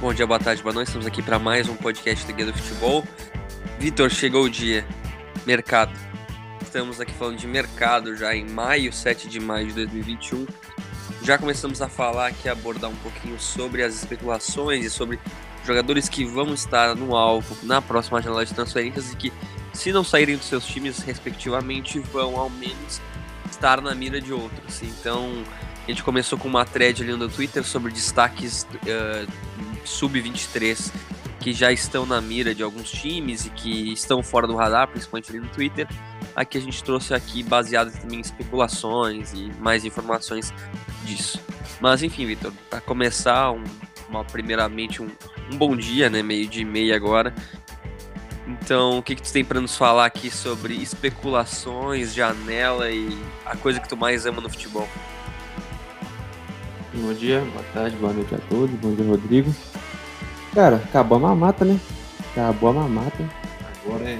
Bom dia, boa tarde, boa noite. Estamos aqui para mais um podcast do Guia do Futebol. Vitor, chegou o dia. Mercado. Estamos aqui falando de mercado já em maio, 7 de maio de 2021. Já começamos a falar aqui, abordar um pouquinho sobre as especulações e sobre jogadores que vão estar no alvo na próxima janela de transferências e que, se não saírem dos seus times respectivamente, vão ao menos estar na mira de outros. Então, a gente começou com uma thread ali no Twitter sobre destaques uh, sub-23 que já estão na mira de alguns times e que estão fora do radar, principalmente ali no Twitter. Aqui a gente trouxe aqui baseado também em especulações e mais informações disso. Mas enfim, Vitor, para começar, um, uma, primeiramente um, um, bom dia, né? Meio de meia agora. Então, o que, que tu tem para nos falar aqui sobre especulações, janela e a coisa que tu mais ama no futebol? Bom dia, boa tarde, boa noite a todos. Bom dia, Rodrigo. Cara, acabou a mamata, né? Acabou a mamata. Agora é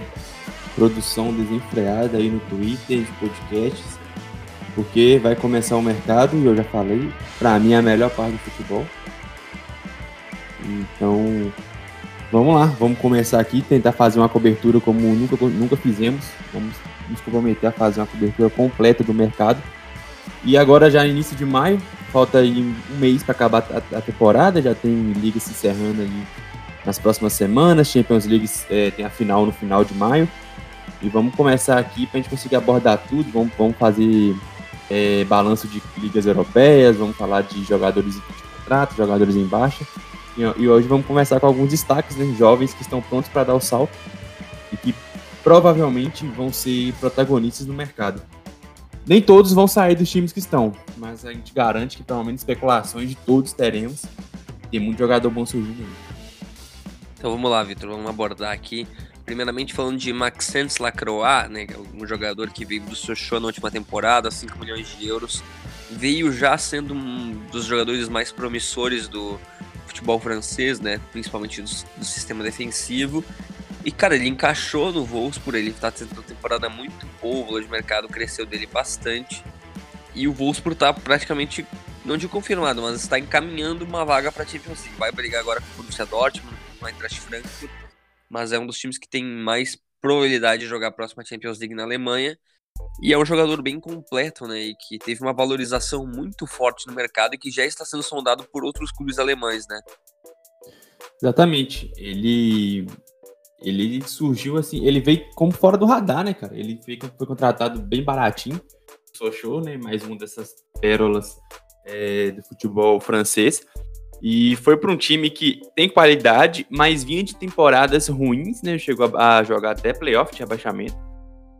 produção desenfreada aí no Twitter, de podcasts. Porque vai começar o mercado, e eu já falei, pra mim é a melhor parte do futebol. Então, vamos lá, vamos começar aqui, tentar fazer uma cobertura como nunca, nunca fizemos. Vamos nos comprometer a fazer uma cobertura completa do mercado. E agora já início de maio, Falta aí um mês para acabar a, a, temporada, já tem liga se encerrando aí nas próximas semanas. Champions League é, tem a final no final de maio. E vamos começar aqui para a gente conseguir abordar tudo. Vamos, vamos fazer é, balanço de ligas europeias, vamos falar de jogadores em contrato, jogadores em baixa. E, e, hoje vamos começar com alguns destaques, né, jovens que estão prontos para dar o salto e que provavelmente vão ser protagonistas no mercado. Nem todos vão sair dos times que estão, mas a gente garante que pelo menos especulações de todos teremos. Tem muito jogador bom surgindo. Então vamos lá, Vitor, vamos abordar aqui. Primeiramente falando de Maxence Lacroix, né, é um jogador que veio do Sochaux na última temporada, 5 milhões de euros. Veio já sendo um dos jogadores mais promissores do futebol francês, né, principalmente do, do sistema defensivo. E, cara, ele encaixou no Wolfsburg, ele tá tendo uma temporada muito boa, o valor de mercado cresceu dele bastante. E o Wolfsburg tá praticamente, não de confirmado, mas está encaminhando uma vaga para Champions League. Vai brigar agora com o Borussia Dortmund, com o Eintracht Frankfurt, mas é um dos times que tem mais probabilidade de jogar a próxima Champions League na Alemanha. E é um jogador bem completo, né? E que teve uma valorização muito forte no mercado e que já está sendo sondado por outros clubes alemães, né? Exatamente. Ele ele surgiu assim, ele veio como fora do radar, né, cara? Ele foi, foi contratado bem baratinho, show, né? Mais uma dessas pérolas é, do futebol francês. E foi para um time que tem qualidade, mas vinha de temporadas ruins, né? Chegou a, a jogar até playoff de abaixamento.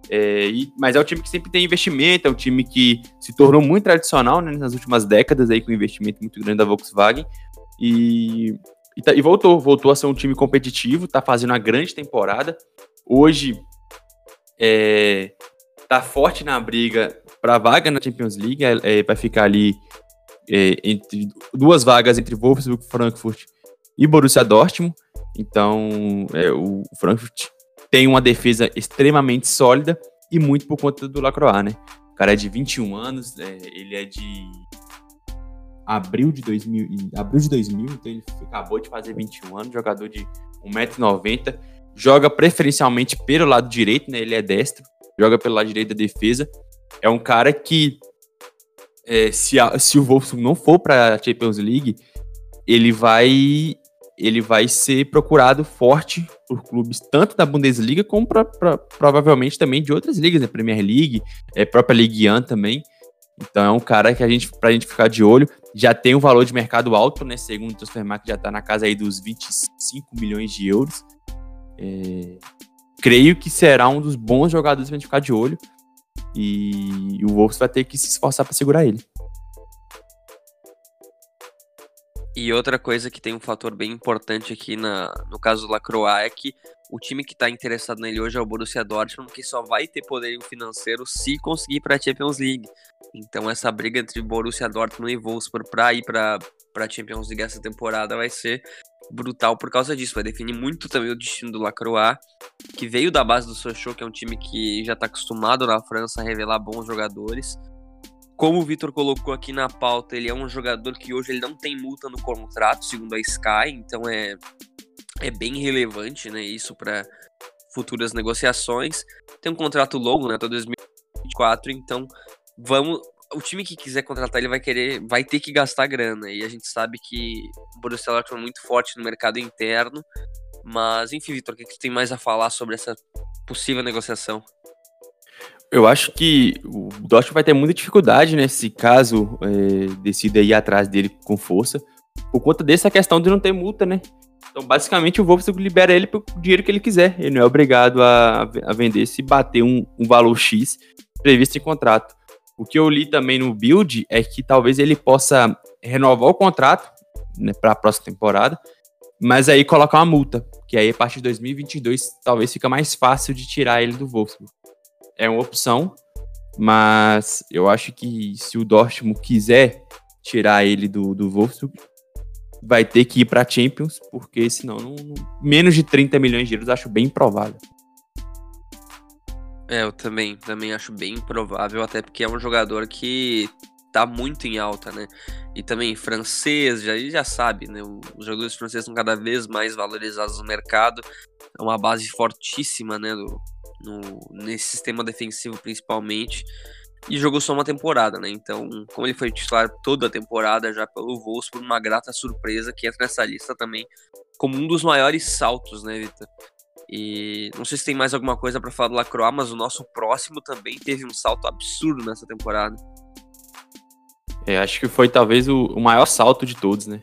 É, e, mas é um time que sempre tem investimento, é um time que se tornou muito tradicional né, nas últimas décadas aí com um investimento muito grande da Volkswagen. E e, tá, e, voltou, voltou a ser um time competitivo, tá fazendo uma grande temporada. Hoje é, tá forte na briga para vaga na Champions League, é, é, vai ficar ali é, entre duas vagas entre Wolfsburg, Frankfurt e Borussia Dortmund. Então, é, o Frankfurt tem uma defesa extremamente sólida e muito por conta do Lacroix, né? O cara é de 21 anos, é, ele é de abril de 2000, abril de 2000, então ele acabou de fazer 21 anos, jogador de 1,90m, joga preferencialmente pelo lado direito, né? Ele é destro, joga pelo lado direito da defesa. É um cara que é, se, a, se o Wolfsburg não for para a Champions League, ele vai ele vai ser procurado forte por clubes tanto da Bundesliga como pra, pra, provavelmente também de outras ligas, né? Premier League, é, própria Ligue 1 também. Então é um cara que a gente, pra gente ficar de olho, já tem um valor de mercado alto, né? Segundo o Transfermarkt, já está na casa aí dos 25 milhões de euros. É... Creio que será um dos bons jogadores pra gente ficar de olho. E o Wolves vai ter que se esforçar para segurar ele. E outra coisa que tem um fator bem importante aqui na, no caso do Lacroix é que o time que está interessado nele hoje é o Borussia Dortmund, que só vai ter poderio financeiro se conseguir para a Champions League. Então essa briga entre Borussia Dortmund e Wolfsburg para ir para a Champions League essa temporada vai ser brutal por causa disso. Vai definir muito também o destino do Lacroix, que veio da base do Sochaux, que é um time que já está acostumado na França a revelar bons jogadores. como o Vitor colocou aqui na pauta, ele é um jogador que hoje ele não tem multa no contrato, segundo a Sky, então é, é bem relevante, né, isso para futuras negociações. Tem um contrato longo, né, até 2024, então vamos o time que quiser contratar ele vai querer, vai ter que gastar grana. E a gente sabe que o Borussia Dortmund é muito forte no mercado interno. Mas, enfim, Vitor, o que, que tem mais a falar sobre essa possível negociação? Eu acho que o Dortmund vai ter muita dificuldade, né, caso é, decida ir atrás dele com força, por conta dessa questão de não ter multa, né? Então, basicamente, o Wolfsburg libera ele pelo dinheiro que ele quiser. Ele não é obrigado a, a vender se bater um, um valor X previsto em contrato. O que eu li também no build é que talvez ele possa renovar o contrato né, para a próxima temporada, mas aí colocar uma multa, que aí a partir de 2022 talvez fica mais fácil de tirar ele do Wolfsburg é uma opção, mas eu acho que se o Dortmund quiser tirar ele do, do Wolfsburg, vai ter que ir para Champions, porque senão não, menos de 30 milhões de euros acho bem provável. É, eu também, também acho bem provável, até porque é um jogador que tá muito em alta, né? E também francês, já, já sabe, né? Os jogadores franceses são cada vez mais valorizados no mercado. É uma base fortíssima, né? Do, no, nesse sistema defensivo principalmente. E jogou só uma temporada, né? Então, como ele foi titular toda a temporada já pelo Wolfsburg, uma grata surpresa que entra nessa lista também como um dos maiores saltos, né, Vitor? E não sei se tem mais alguma coisa para falar do Lacroix, mas o nosso próximo também teve um salto absurdo nessa temporada. É, acho que foi talvez o, o maior salto de todos, né?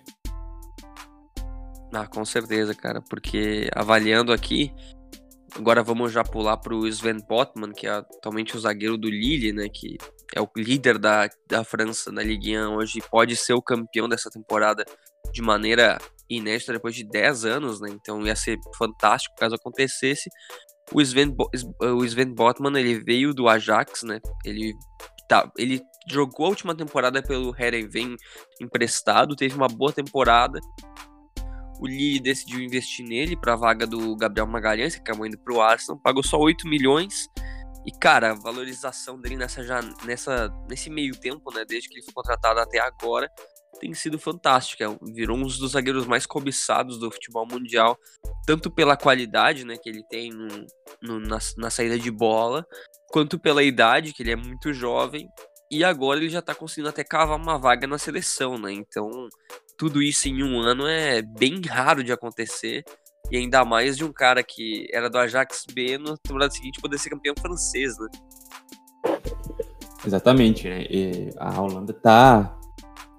Ah, com certeza, cara, porque avaliando aqui, Agora vamos já pular para o Sven Botman, que é atualmente o zagueiro do Lille, né? Que é o líder da, da França na Ligue 1 hoje, pode ser o campeão dessa temporada de maneira inédita depois de 10 anos, né? Então ia ser fantástico caso acontecesse. O Sven, o Sven Botman, ele veio do Ajax, né? Ele, tá, ele jogou a última temporada pelo Herenveen emprestado, teve uma boa temporada, o Lille decidiu investir nele para a vaga do Gabriel Magalhães, que acabou indo para o Arsenal, pagou só 8 milhões. E, cara, a valorização dele nessa, nessa, nesse meio tempo, né, desde que ele foi contratado até agora, tem sido fantástica. É virou um dos zagueiros mais cobiçados do futebol mundial, tanto pela qualidade né, que ele tem no, no, na, na saída de bola, quanto pela idade, que ele é muito jovem. E agora ele já tá conseguindo até cavar uma vaga na seleção, né? Então, tudo isso em um ano é bem raro de acontecer. E ainda mais de um cara que era do Ajax B no temporada seguinte poder ser campeão francês, né? Exatamente, né? E a Holanda tá,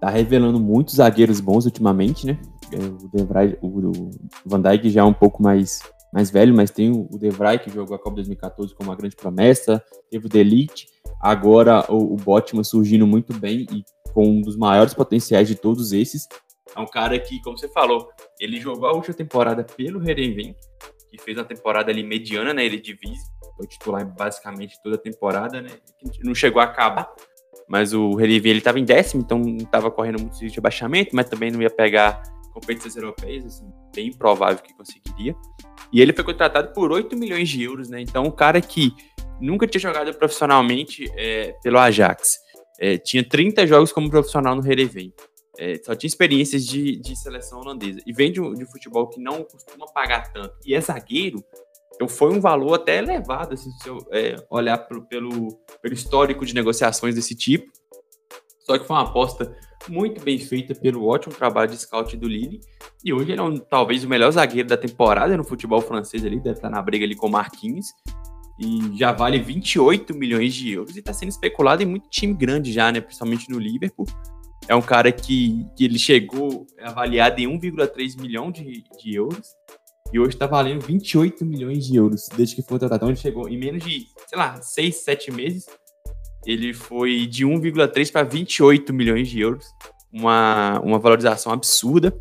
tá revelando muitos zagueiros bons ultimamente, né? É, o, De Vrij, o, Van Dijk já é um pouco mais, mais velho, mas tem o Vrij que jogou a Copa 2014 como uma grande promessa, teve o Delite, agora o, o Botman surgindo muito bem e com um dos maiores potenciais de todos esses, é um cara que, como você falou, ele jogou a última temporada pelo Herenveen, que fez uma temporada ali mediana na Eredivisie, foi titular basicamente toda a temporada, né? Não chegou a acabar, mas o Herenveen ele estava em décimo, então não estava correndo muito de abaixamento, mas também não ia pegar competições europeias, assim, bem provável que conseguiria. E ele foi contratado por 8 milhões de euros, né? Então, um cara que nunca tinha jogado profissionalmente é, pelo Ajax, é, tinha 30 jogos como profissional no Herenveen é, só tinha experiências de, de seleção holandesa e vem de, de futebol que não costuma pagar tanto e é zagueiro, então foi um valor até elevado, assim, se eu é, olhar pro, pelo, pelo histórico de negociações desse tipo. Só que foi uma aposta muito bem feita pelo ótimo trabalho de scout do Lille. E hoje ele é um, talvez o melhor zagueiro da temporada no futebol francês ali, deve estar na briga ali com Marquinhos. E já vale 28 milhões de euros e está sendo especulado em muito time grande já, né? Principalmente no Liverpool é um cara que, que ele chegou avaliado em 1,3 milhão de, de euros e hoje está valendo 28 milhões de euros desde que foi contratado. Então ele chegou em menos de, sei lá, 6, 7 meses. Ele foi de 1,3 para 28 milhões de euros. Uma, uma valorização absurda.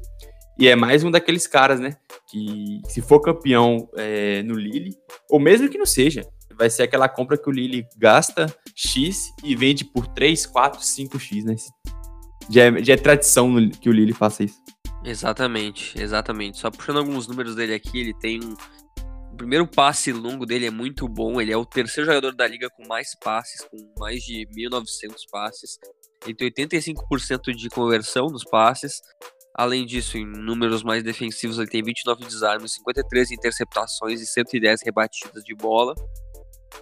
E é mais um daqueles caras, né? Que se for campeão é, no Lille, ou mesmo que não seja, vai ser aquela compra que o Lille gasta X e vende por 3, 4, 5X, né? Já é, já é tradição que o Lille faça isso. Exatamente, exatamente. Só puxando alguns números dele aqui, ele tem primeiro passe longo dele é muito bom. Ele é o terceiro jogador da liga com mais passes, com mais de 1.900 passes. Ele tem 85% de conversão dos passes. Além disso, em números mais defensivos, ele tem 29 desarmes, 53 interceptações e 110 rebatidas de bola.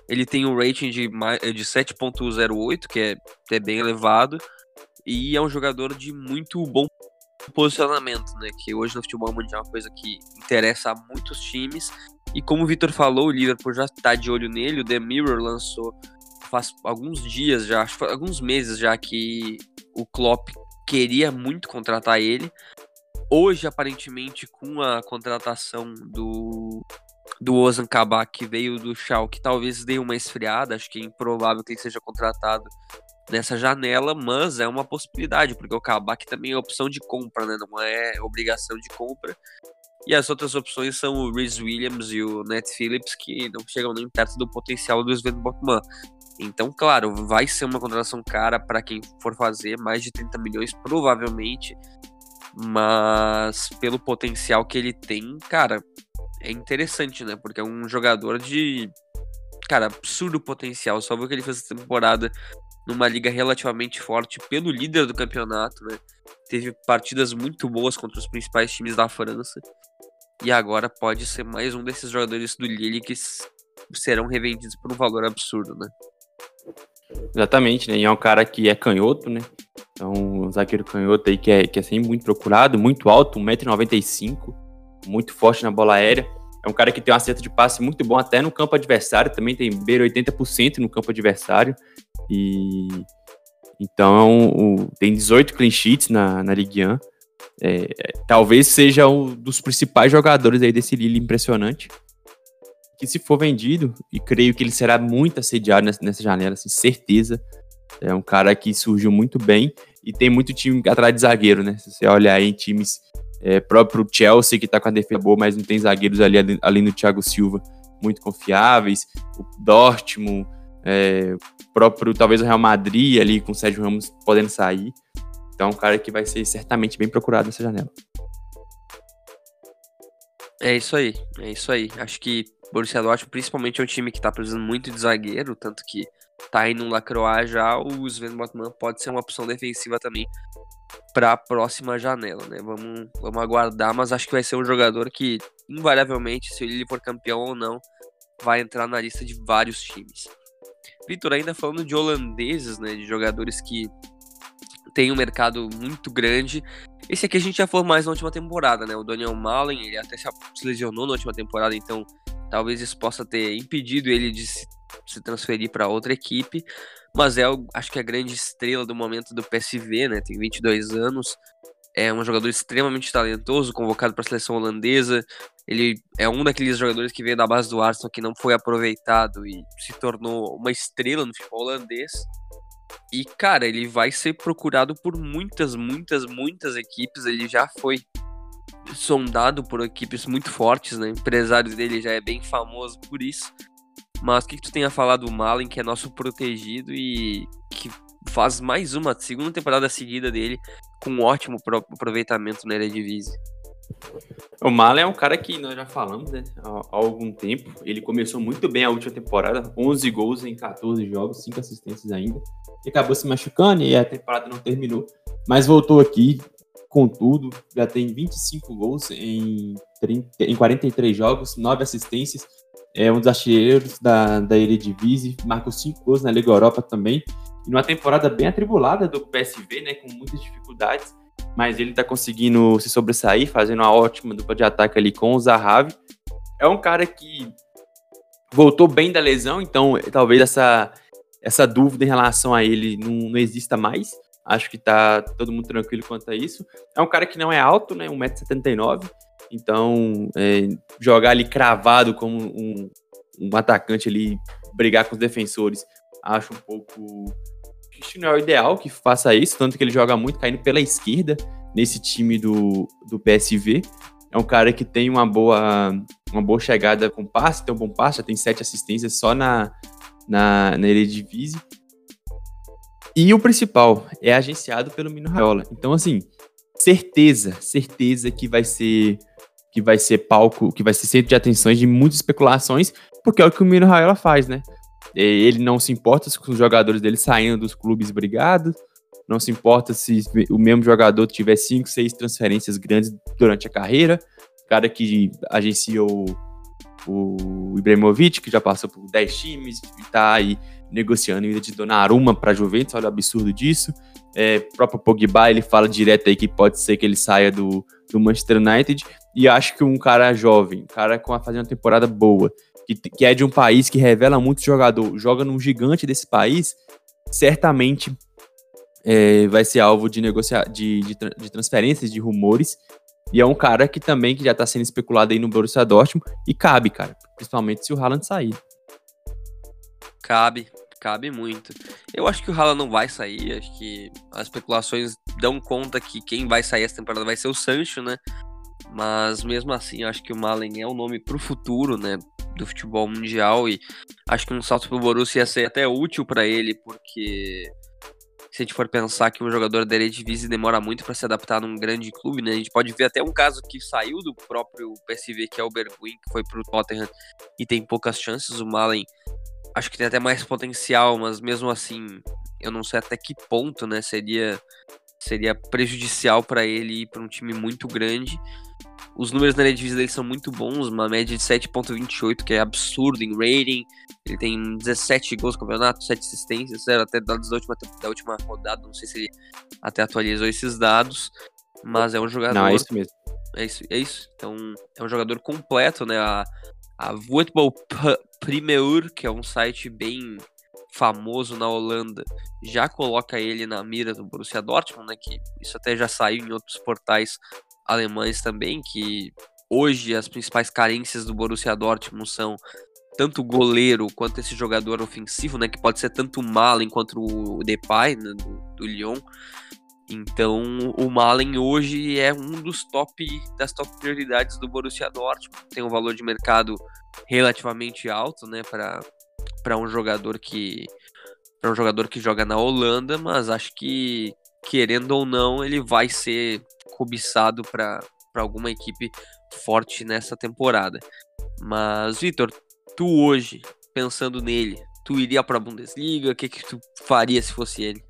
Ele tem um rating de, de 7.08, que é, é bem elevado. E é um jogador de muito bom posicionamento, né? Que hoje no futebol mundial é uma coisa que interessa a muitos times. E como o Vitor falou, o Liverpool já está de olho nele. O The Mirror lançou faz alguns dias já, acho que alguns meses já que o Klopp queria muito contratar ele. Hoje, aparentemente, com a contratação do do Ozan Kabak, que veio do Schalke, talvez dê uma esfriada, acho que é improvável que ele seja contratado nessa janela, mas é uma possibilidade, porque o Kabak também é opção de compra, né? Não é obrigação de compra. E as outras opções são o Rhys Williams e o Nat Phillips, que não chegam nem perto do potencial do Sven Botman. Então, claro, vai ser uma contratação cara para quem for fazer, mais de 30 milhões provavelmente. Mas pelo potencial que ele tem, cara, é interessante, né? Porque é um jogador de, cara, absurdo potencial. Só viu que ele fez essa temporada numa liga relativamente forte pelo líder do campeonato, né? Teve partidas muito boas contra os principais times da França. E agora pode ser mais um desses jogadores do Lille que serão revendidos por um valor absurdo, né? Exatamente, né? E é um cara que é canhoto, né? Então, um zagueiro canhoto aí que é, que é sempre muito procurado, muito alto, 1,95m, muito forte na bola aérea. É um cara que tem um acerto de passe muito bom até no campo adversário, também tem beira 80% no campo adversário. E então o, tem 18 clean sheets na, na Ligue 1. É, talvez seja um dos principais jogadores aí desse Lille impressionante. Que se for vendido, e creio que ele será muito assediado nessa, nessa janela, assim, certeza. É um cara que surgiu muito bem e tem muito time atrás de zagueiro, né? Se você olhar aí em times é, próprio Chelsea, que tá com a defesa boa, mas não tem zagueiros ali além do Thiago Silva muito confiáveis. O Dortmund, é, próprio, talvez o Real Madrid ali com o Sérgio Ramos podendo sair. Então, é um cara que vai ser certamente bem procurado nessa janela. É isso aí, é isso aí. Acho que Borussia Dortmund, principalmente, é um time que tá precisando muito de zagueiro, tanto que tá indo no Lacroix já, o Sven Botman pode ser uma opção defensiva também para a próxima janela, né? Vamos, vamos aguardar, mas acho que vai ser um jogador que, invariavelmente, se ele for campeão ou não, vai entrar na lista de vários times. Vitor, ainda falando de holandeses, né, de jogadores que têm um mercado muito grande. Esse aqui a gente já falou mais na última temporada, né? O Daniel Malen, ele até se lesionou na última temporada, então talvez isso possa ter impedido ele de se, transferir para outra equipe. Mas é, acho que a grande estrela do momento do PSV, né? Tem 22 anos. É um jogador extremamente talentoso, convocado para a seleção holandesa. Ele é um daqueles jogadores que veio da base do Arsenal que não foi aproveitado e se tornou uma estrela no futebol holandês. E, cara, ele vai ser procurado por muitas, muitas, muitas equipes. Ele já foi sondado por equipes muito fortes, né? O empresário dele já é bem famoso por isso. Mas o que, que tu tem a falar do Malen, que é nosso protegido e que faz mais uma segunda temporada seguida dele com um ótimo aproveitamento na Eredivisie? O Malen é um cara que nós já falamos né, há, algum tempo. Ele começou muito bem a última temporada, 11 gols em 14 jogos, 5 assistências ainda. E acabou se machucando e a temporada não terminou. Mas voltou aqui com tudo, já tem 25 gols em, 30, em 43 jogos, 9 assistências. É um dos artilheiros da, da Eredivisie, marcou 5 gols na Liga Europa também. E numa temporada bem atribulada do PSV, né, com muitas dificuldades mas ele tá conseguindo se sobressair, fazendo uma ótima dupla de ataque ali com o Zahavi. É um cara que voltou bem da lesão, então talvez essa, essa dúvida em relação a ele não, não exista mais. Acho que tá todo mundo tranquilo quanto a isso. É um cara que não é alto, né? 1,79m. Então, é, jogar ali cravado como um, um atacante ali, brigar com os defensores, acho um pouco não é o ideal que faça isso, tanto que ele joga muito caindo pela esquerda nesse time do, do PSV. É um cara que tem uma boa, uma boa chegada com passe, tem um bom passe, já tem sete assistências só na, na, na Eredivisie. E o principal, é agenciado pelo Mino Raiola. Então, assim, certeza, certeza que vai ser que vai ser palco, que vai ser centro de atenções de muitas especulações, porque é o que o Mino Raiola faz, né? Ele não se importa com os jogadores dele saindo dos clubes brigados, não se importa se o mesmo jogador tiver cinco, seis transferências grandes durante a carreira. O cara que agenciou o Ibrahimovic, que já passou por 10 times e tá aí negociando ainda de Donnarumma para Juventus, olha o absurdo disso. É, próprio Pogba, ele fala direto aí que pode ser que ele saia do, do Manchester United, e acho que um cara jovem, um cara com a fazendo uma temporada boa, que, que é de um país que revela muito jogador, joga num gigante desse país, certamente é, vai ser alvo de, negociar, de, de, de, transferências, de rumores. E é um cara que também que já está sendo especulado aí no Borussia Dortmund e cabe, cara, principalmente se o Haaland sair. Cabe, cabe muito. Eu acho que o Haaland não vai sair, acho que as especulações dão conta que quem vai sair essa temporada vai ser o Sancho, né? Mas mesmo assim, acho que o Malen é um nome pro futuro, né? Do futebol mundial e acho que um salto pro Borussia ia ser até útil para ele, porque se a gente for pensar que um jogador da Eredivisie demora muito para se adaptar num grande clube, né? A gente pode ver até um caso que saiu do próprio PSV, que é o Bergwijn, que foi pro Tottenham e tem poucas chances. O Malen acho que tem até mais potencial, mas mesmo assim, eu não sei até que ponto, né, seria seria prejudicial para ele ir para um time muito grande. Os números na Eredivisie dele são muito bons, uma média de 7.28, que é absurdo em rating. Ele tem 17 gols no campeonato, 7 assistências, era até dados da última, da última rodada, não sei se ele até atualizou esses dados, mas é um jogador... Não, é isso mesmo. É isso, é isso. Então, é um jogador completo, né? A, a Football Premier, que é um site bem famoso na Holanda, já coloca ele na mira do Borussia Dortmund, né? Que isso até já saiu em outros portais alemães também, que hoje as principais carências do Borussia Dortmund são tanto o goleiro quanto esse jogador ofensivo, né, que pode ser tanto o Malen quanto o Depay, né, do, do Lyon. Então, o Malen hoje é um dos top das top prioridades do Borussia Dortmund. Tem um valor de mercado relativamente alto, né, para para um jogador que para um jogador que joga na Holanda, mas acho que querendo ou não, ele vai ser cobiçado para alguma equipe forte nessa temporada. Mas, Vitor, tu hoje, pensando nele, tu iria para a Bundesliga? O que, que tu faria se fosse ele?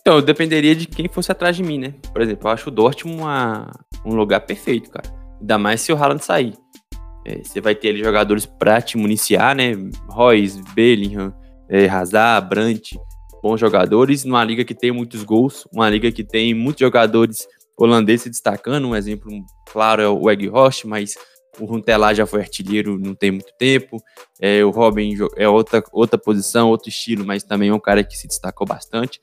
Então, eu dependeria de quem fosse atrás de mim, né? Por exemplo, eu acho o Dortmund uma, um lugar perfeito, cara. Ainda mais se o Haaland sair. É, você vai ter ali jogadores para te municiar, né? Royce, Bellingham, é, Hazard, Brandt, bons jogadores, numa liga que tem muitos gols, uma liga que tem muitos jogadores holandeses se destacando. Um exemplo claro é o Egg mas o Runtelar já foi artilheiro não tem muito tempo. É, o Robin é outra, outra posição, outro estilo, mas também é um cara que se destacou bastante.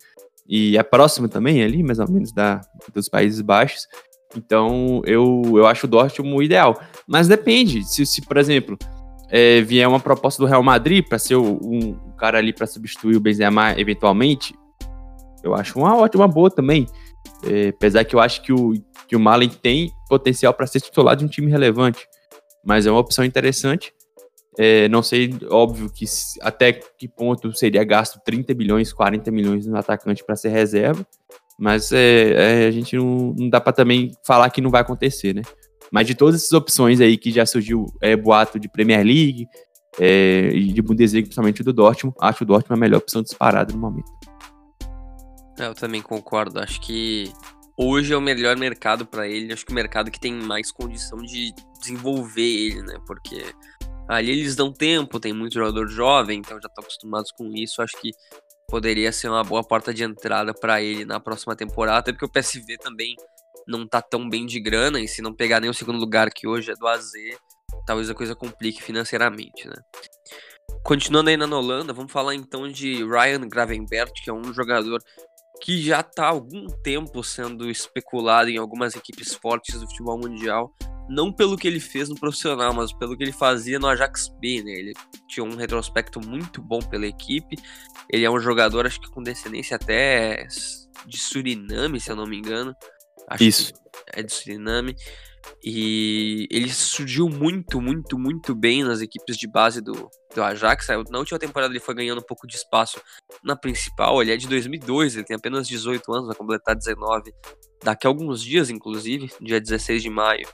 E é próximo também ali, mais ou menos, da, dos Países Baixos. Então eu, eu acho o Dortmund ideal. Mas depende. Se, se por exemplo, é, vier uma proposta do Real Madrid para ser um, um, cara ali para substituir o Benzema eventualmente, eu acho uma ótima, boa também. É, apesar que eu acho que o, que o Malen tem potencial para ser titular de um time relevante. Mas é uma opção interessante. É, não sei, óbvio, que até que ponto seria gasto 30 bilhões, 40 milhões no atacante para ser reserva. Mas é, é, a gente não, não dá para também falar que não vai acontecer, né? Mas de todas essas opções aí que já surgiu é, boato de Premier League é, e de Bundesliga, principalmente do Dortmund, acho o Dortmund a melhor opção disparada no momento. É, eu também concordo. Acho que hoje é o melhor mercado para ele. Acho que o mercado que tem mais condição de desenvolver ele, né? Porque ali eles dão tempo, tem muito jogador jovem, então já estão acostumados com isso. Acho que poderia ser uma boa porta de entrada para ele na próxima temporada, até porque o PSV também não tá tão bem de grana, e se não pegar nem o segundo lugar que hoje é do AZ, talvez a coisa complique financeiramente, né? Continuando aí na Holanda, vamos falar então de Ryan Gravenberch, que é um jogador que já está há algum tempo sendo especulado em algumas equipes fortes do futebol mundial, não pelo que ele fez no profissional, mas pelo que ele fazia no Ajax B, né? Ele tinha um retrospecto muito bom pela equipe. Ele é um jogador, acho que com descendência até de Suriname, se eu não me engano. Acho Isso. é de Suriname. E ele surgiu muito, muito, muito bem nas equipes de base do, do Ajax. Na última temporada ele foi ganhando um pouco de espaço na principal. Ele é de 2002, ele tem apenas 18 anos, vai completar 19 daqui a alguns dias, inclusive, dia 16 de maio.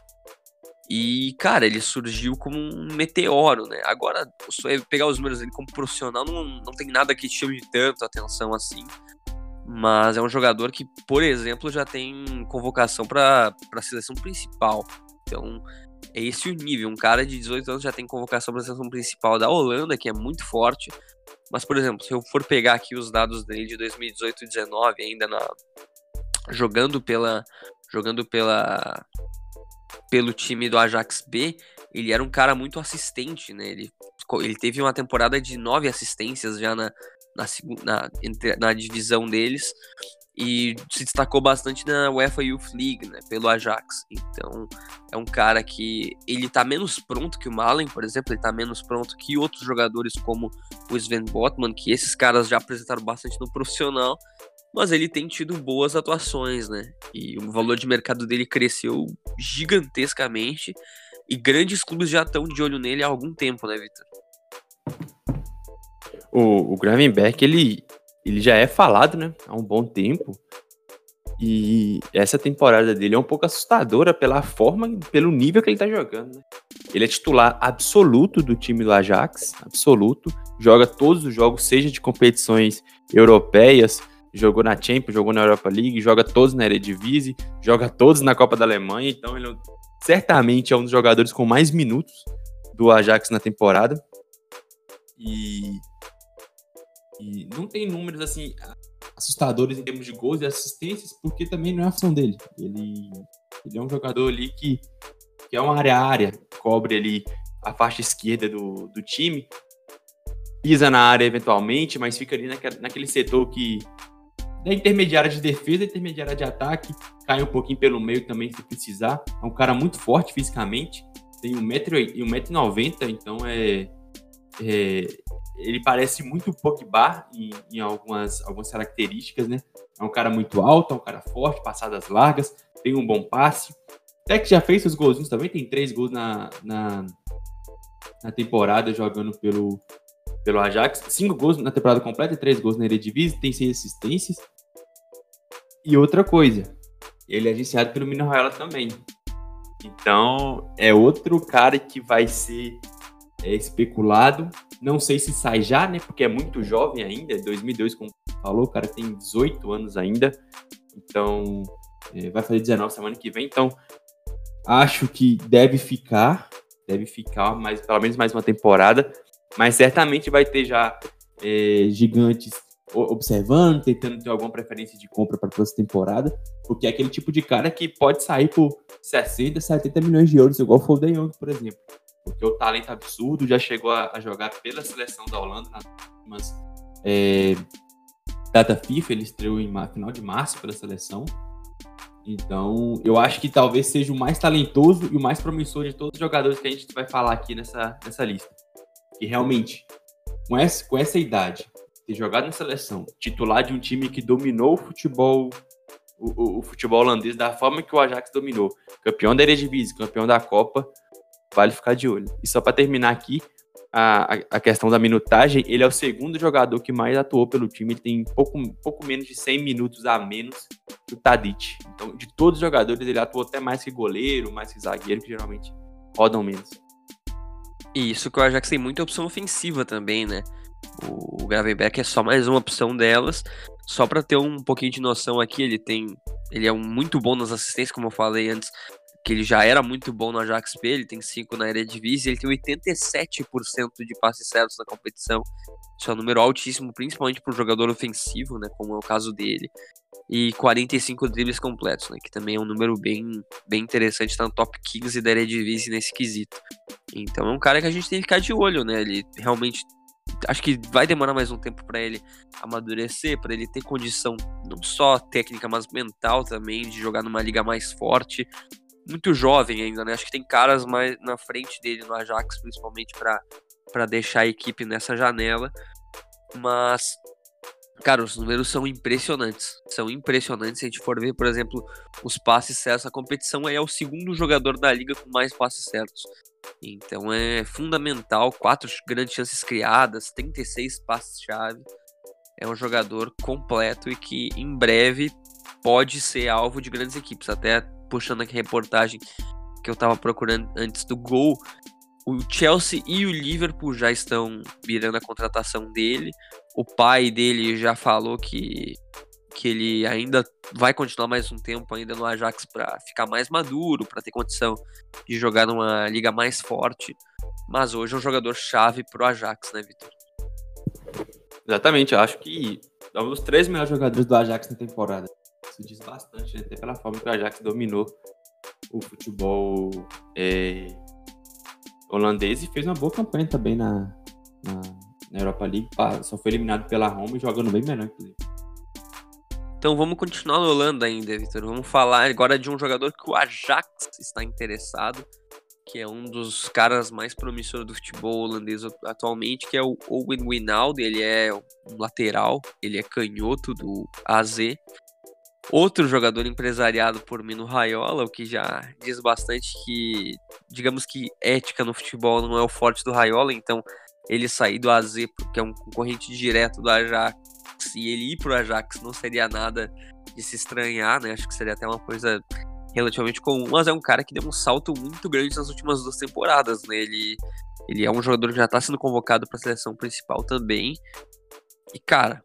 E, cara, ele surgiu como um meteoro, né? Agora, pegar os números dele como profissional não, não tem nada que chame tanto atenção assim. Mas é um jogador que, por exemplo, já tem convocação para a seleção principal. Então, é esse o nível. Um cara de 18 anos já tem convocação para a seleção principal da Holanda, que é muito forte. Mas, por exemplo, se eu for pegar aqui os dados dele de 2018 e 2019, ainda na, jogando pela jogando pela pelo time do Ajax B, ele era um cara muito assistente, né? Ele, ele teve uma temporada de nove assistências já na, na, na, na divisão deles e se destacou bastante na UEFA Youth League, né, pelo Ajax. Então, é um cara que ele tá menos pronto que o Malen, por exemplo, ele tá menos pronto que outros jogadores como o Sven Botman, que esses caras já apresentaram bastante no profissional, mas ele tem tido boas atuações, né? E o valor de mercado dele cresceu gigantescamente e grandes clubes já estão de olho nele há algum tempo, né, Victor? O, o Gravenberg, ele, ele já é falado, né, há um bom tempo. E essa temporada dele é um pouco assustadora pela forma pelo nível que ele tá jogando, né? Ele é titular absoluto do time do Ajax, absoluto. Joga todos os jogos, seja de competições europeias, jogou na Champions, jogou na Europa League, joga todos na Eredivisie, joga todos na Copa da Alemanha, então ele certamente é um dos jogadores com mais minutos do Ajax na temporada. E, não tem números assim assustadores em termos de gols e assistências, porque também não é a função dele. Ele, ele é um jogador ali que, que é uma área a área, cobre ali a faixa esquerda do, do time, pisa na área eventualmente, mas fica ali naquele, naquele setor que da intermediária de defesa, intermediária de ataque, cai um pouquinho pelo meio também se precisar. É um cara muito forte fisicamente, tem 1,90m, então é, é, ele parece muito Pogba em, em algumas, algumas características, né? É um cara muito alto, é um cara forte, passadas largas, tem um bom passe. Até que já fez seus golzinhos também, tem três gols na, na, na temporada jogando pelo, pelo Ajax. Cinco gols na temporada completa, três gols na Eredivisie, tem seis assistências. E outra coisa, ele é agenciado pelo Mino Raiola também. Então, é outro cara que vai ser é, especulado. Não sei se sai já, né? Porque é muito jovem ainda. 2002, como falou, o cara tem 18 anos ainda. Então, é, vai fazer 19 semana que vem. Então, acho que deve ficar. Deve ficar mais, pelo menos mais uma temporada. Mas certamente vai ter já é, gigantes observando, tentando ter alguma preferência de compra para a próxima temporada, porque é aquele tipo de cara que pode sair por 60, 70 milhões de euros, igual o De Jong, por exemplo. Porque o talento absurdo já chegou a, a jogar pela seleção da Holanda nas últimas é, data FIFA, ele estreou em final de março pela seleção. Então, eu acho que talvez seja o mais talentoso e o mais promissor de todos os jogadores que a gente vai falar aqui nessa, nessa lista. Que realmente, com essa, com essa idade, ter jogado na seleção, titular de um time que dominou o futebol, o, o, o, futebol holandês da forma que o Ajax dominou, campeão da Eredivisie, campeão da Copa, vale ficar de olho. E só para terminar aqui, a, a, questão da minutagem, ele é o segundo jogador que mais atuou pelo time, ele tem pouco, pouco menos de 100 minutos a menos que o Tadic. Então, de todos os jogadores, ele atuou até mais que goleiro, mais que zagueiro, que geralmente rodam menos. E isso que o Ajax tem muita opção ofensiva também, né? O Gravenberg é só mais uma opção delas. Só para ter um pouquinho de noção aqui, ele tem. Ele é um muito bom nas assistências, como eu falei antes, que ele já era muito bom no Ajax P, ele tem 5 na Eredivisie, ele tem 87% de passes certos na competição. Isso é um número altíssimo, principalmente para um jogador ofensivo, né, como é o caso dele. E 45 dribles completos, né, que também é um número bem, bem interessante, está no top 15 da Eredivisie nesse quesito. Então é um cara que a gente tem que ficar de olho, né, ele realmente acho que vai demorar mais um tempo para ele amadurecer, para ele ter condição não só técnica, mas mental também de jogar numa liga mais forte. Muito jovem ainda, né? Acho que tem caras mais na frente dele no Ajax, principalmente para deixar a equipe nessa janela. Mas Cara, os números são impressionantes. São impressionantes. Se a gente for ver, por exemplo, os passes certos, a competição é o segundo jogador da liga com mais passes certos. Então é fundamental. Quatro grandes chances criadas, 36 passes-chave. É um jogador completo e que em breve pode ser alvo de grandes equipes. Até puxando aqui a reportagem que eu tava procurando antes do gol, o Chelsea e o Liverpool já estão virando a contratação dele. O pai dele já falou que, que ele ainda vai continuar mais um tempo ainda no Ajax para ficar mais maduro, para ter condição de jogar numa liga mais forte. Mas hoje é um jogador chave pro Ajax, né, Vitor? Exatamente, eu acho que é um dos três melhores jogadores do Ajax na temporada. Isso diz bastante, né? até pela forma que o Ajax dominou o futebol é, holandês e fez uma boa campanha também na, na, na Europa League. Só foi eliminado pela Roma e jogando bem melhor, inclusive. Então vamos continuar na Holanda ainda, Vitor. Vamos falar agora de um jogador que o Ajax está interessado, que é um dos caras mais promissores do futebol holandês atualmente, que é o Owen Wijnaldum. Ele é um lateral, ele é canhoto do AZ. Outro jogador empresariado por Mino Raiola, o que já diz bastante que, digamos que ética no futebol não é o forte do Raiola, então ele sair do AZ, porque é um concorrente direto do Ajax, e ele ir pro Ajax não seria nada de se estranhar, né? Acho que seria até uma coisa relativamente comum, mas é um cara que deu um salto muito grande nas últimas duas temporadas, né? Ele, ele é um jogador que já tá sendo convocado para a seleção principal também. E, cara,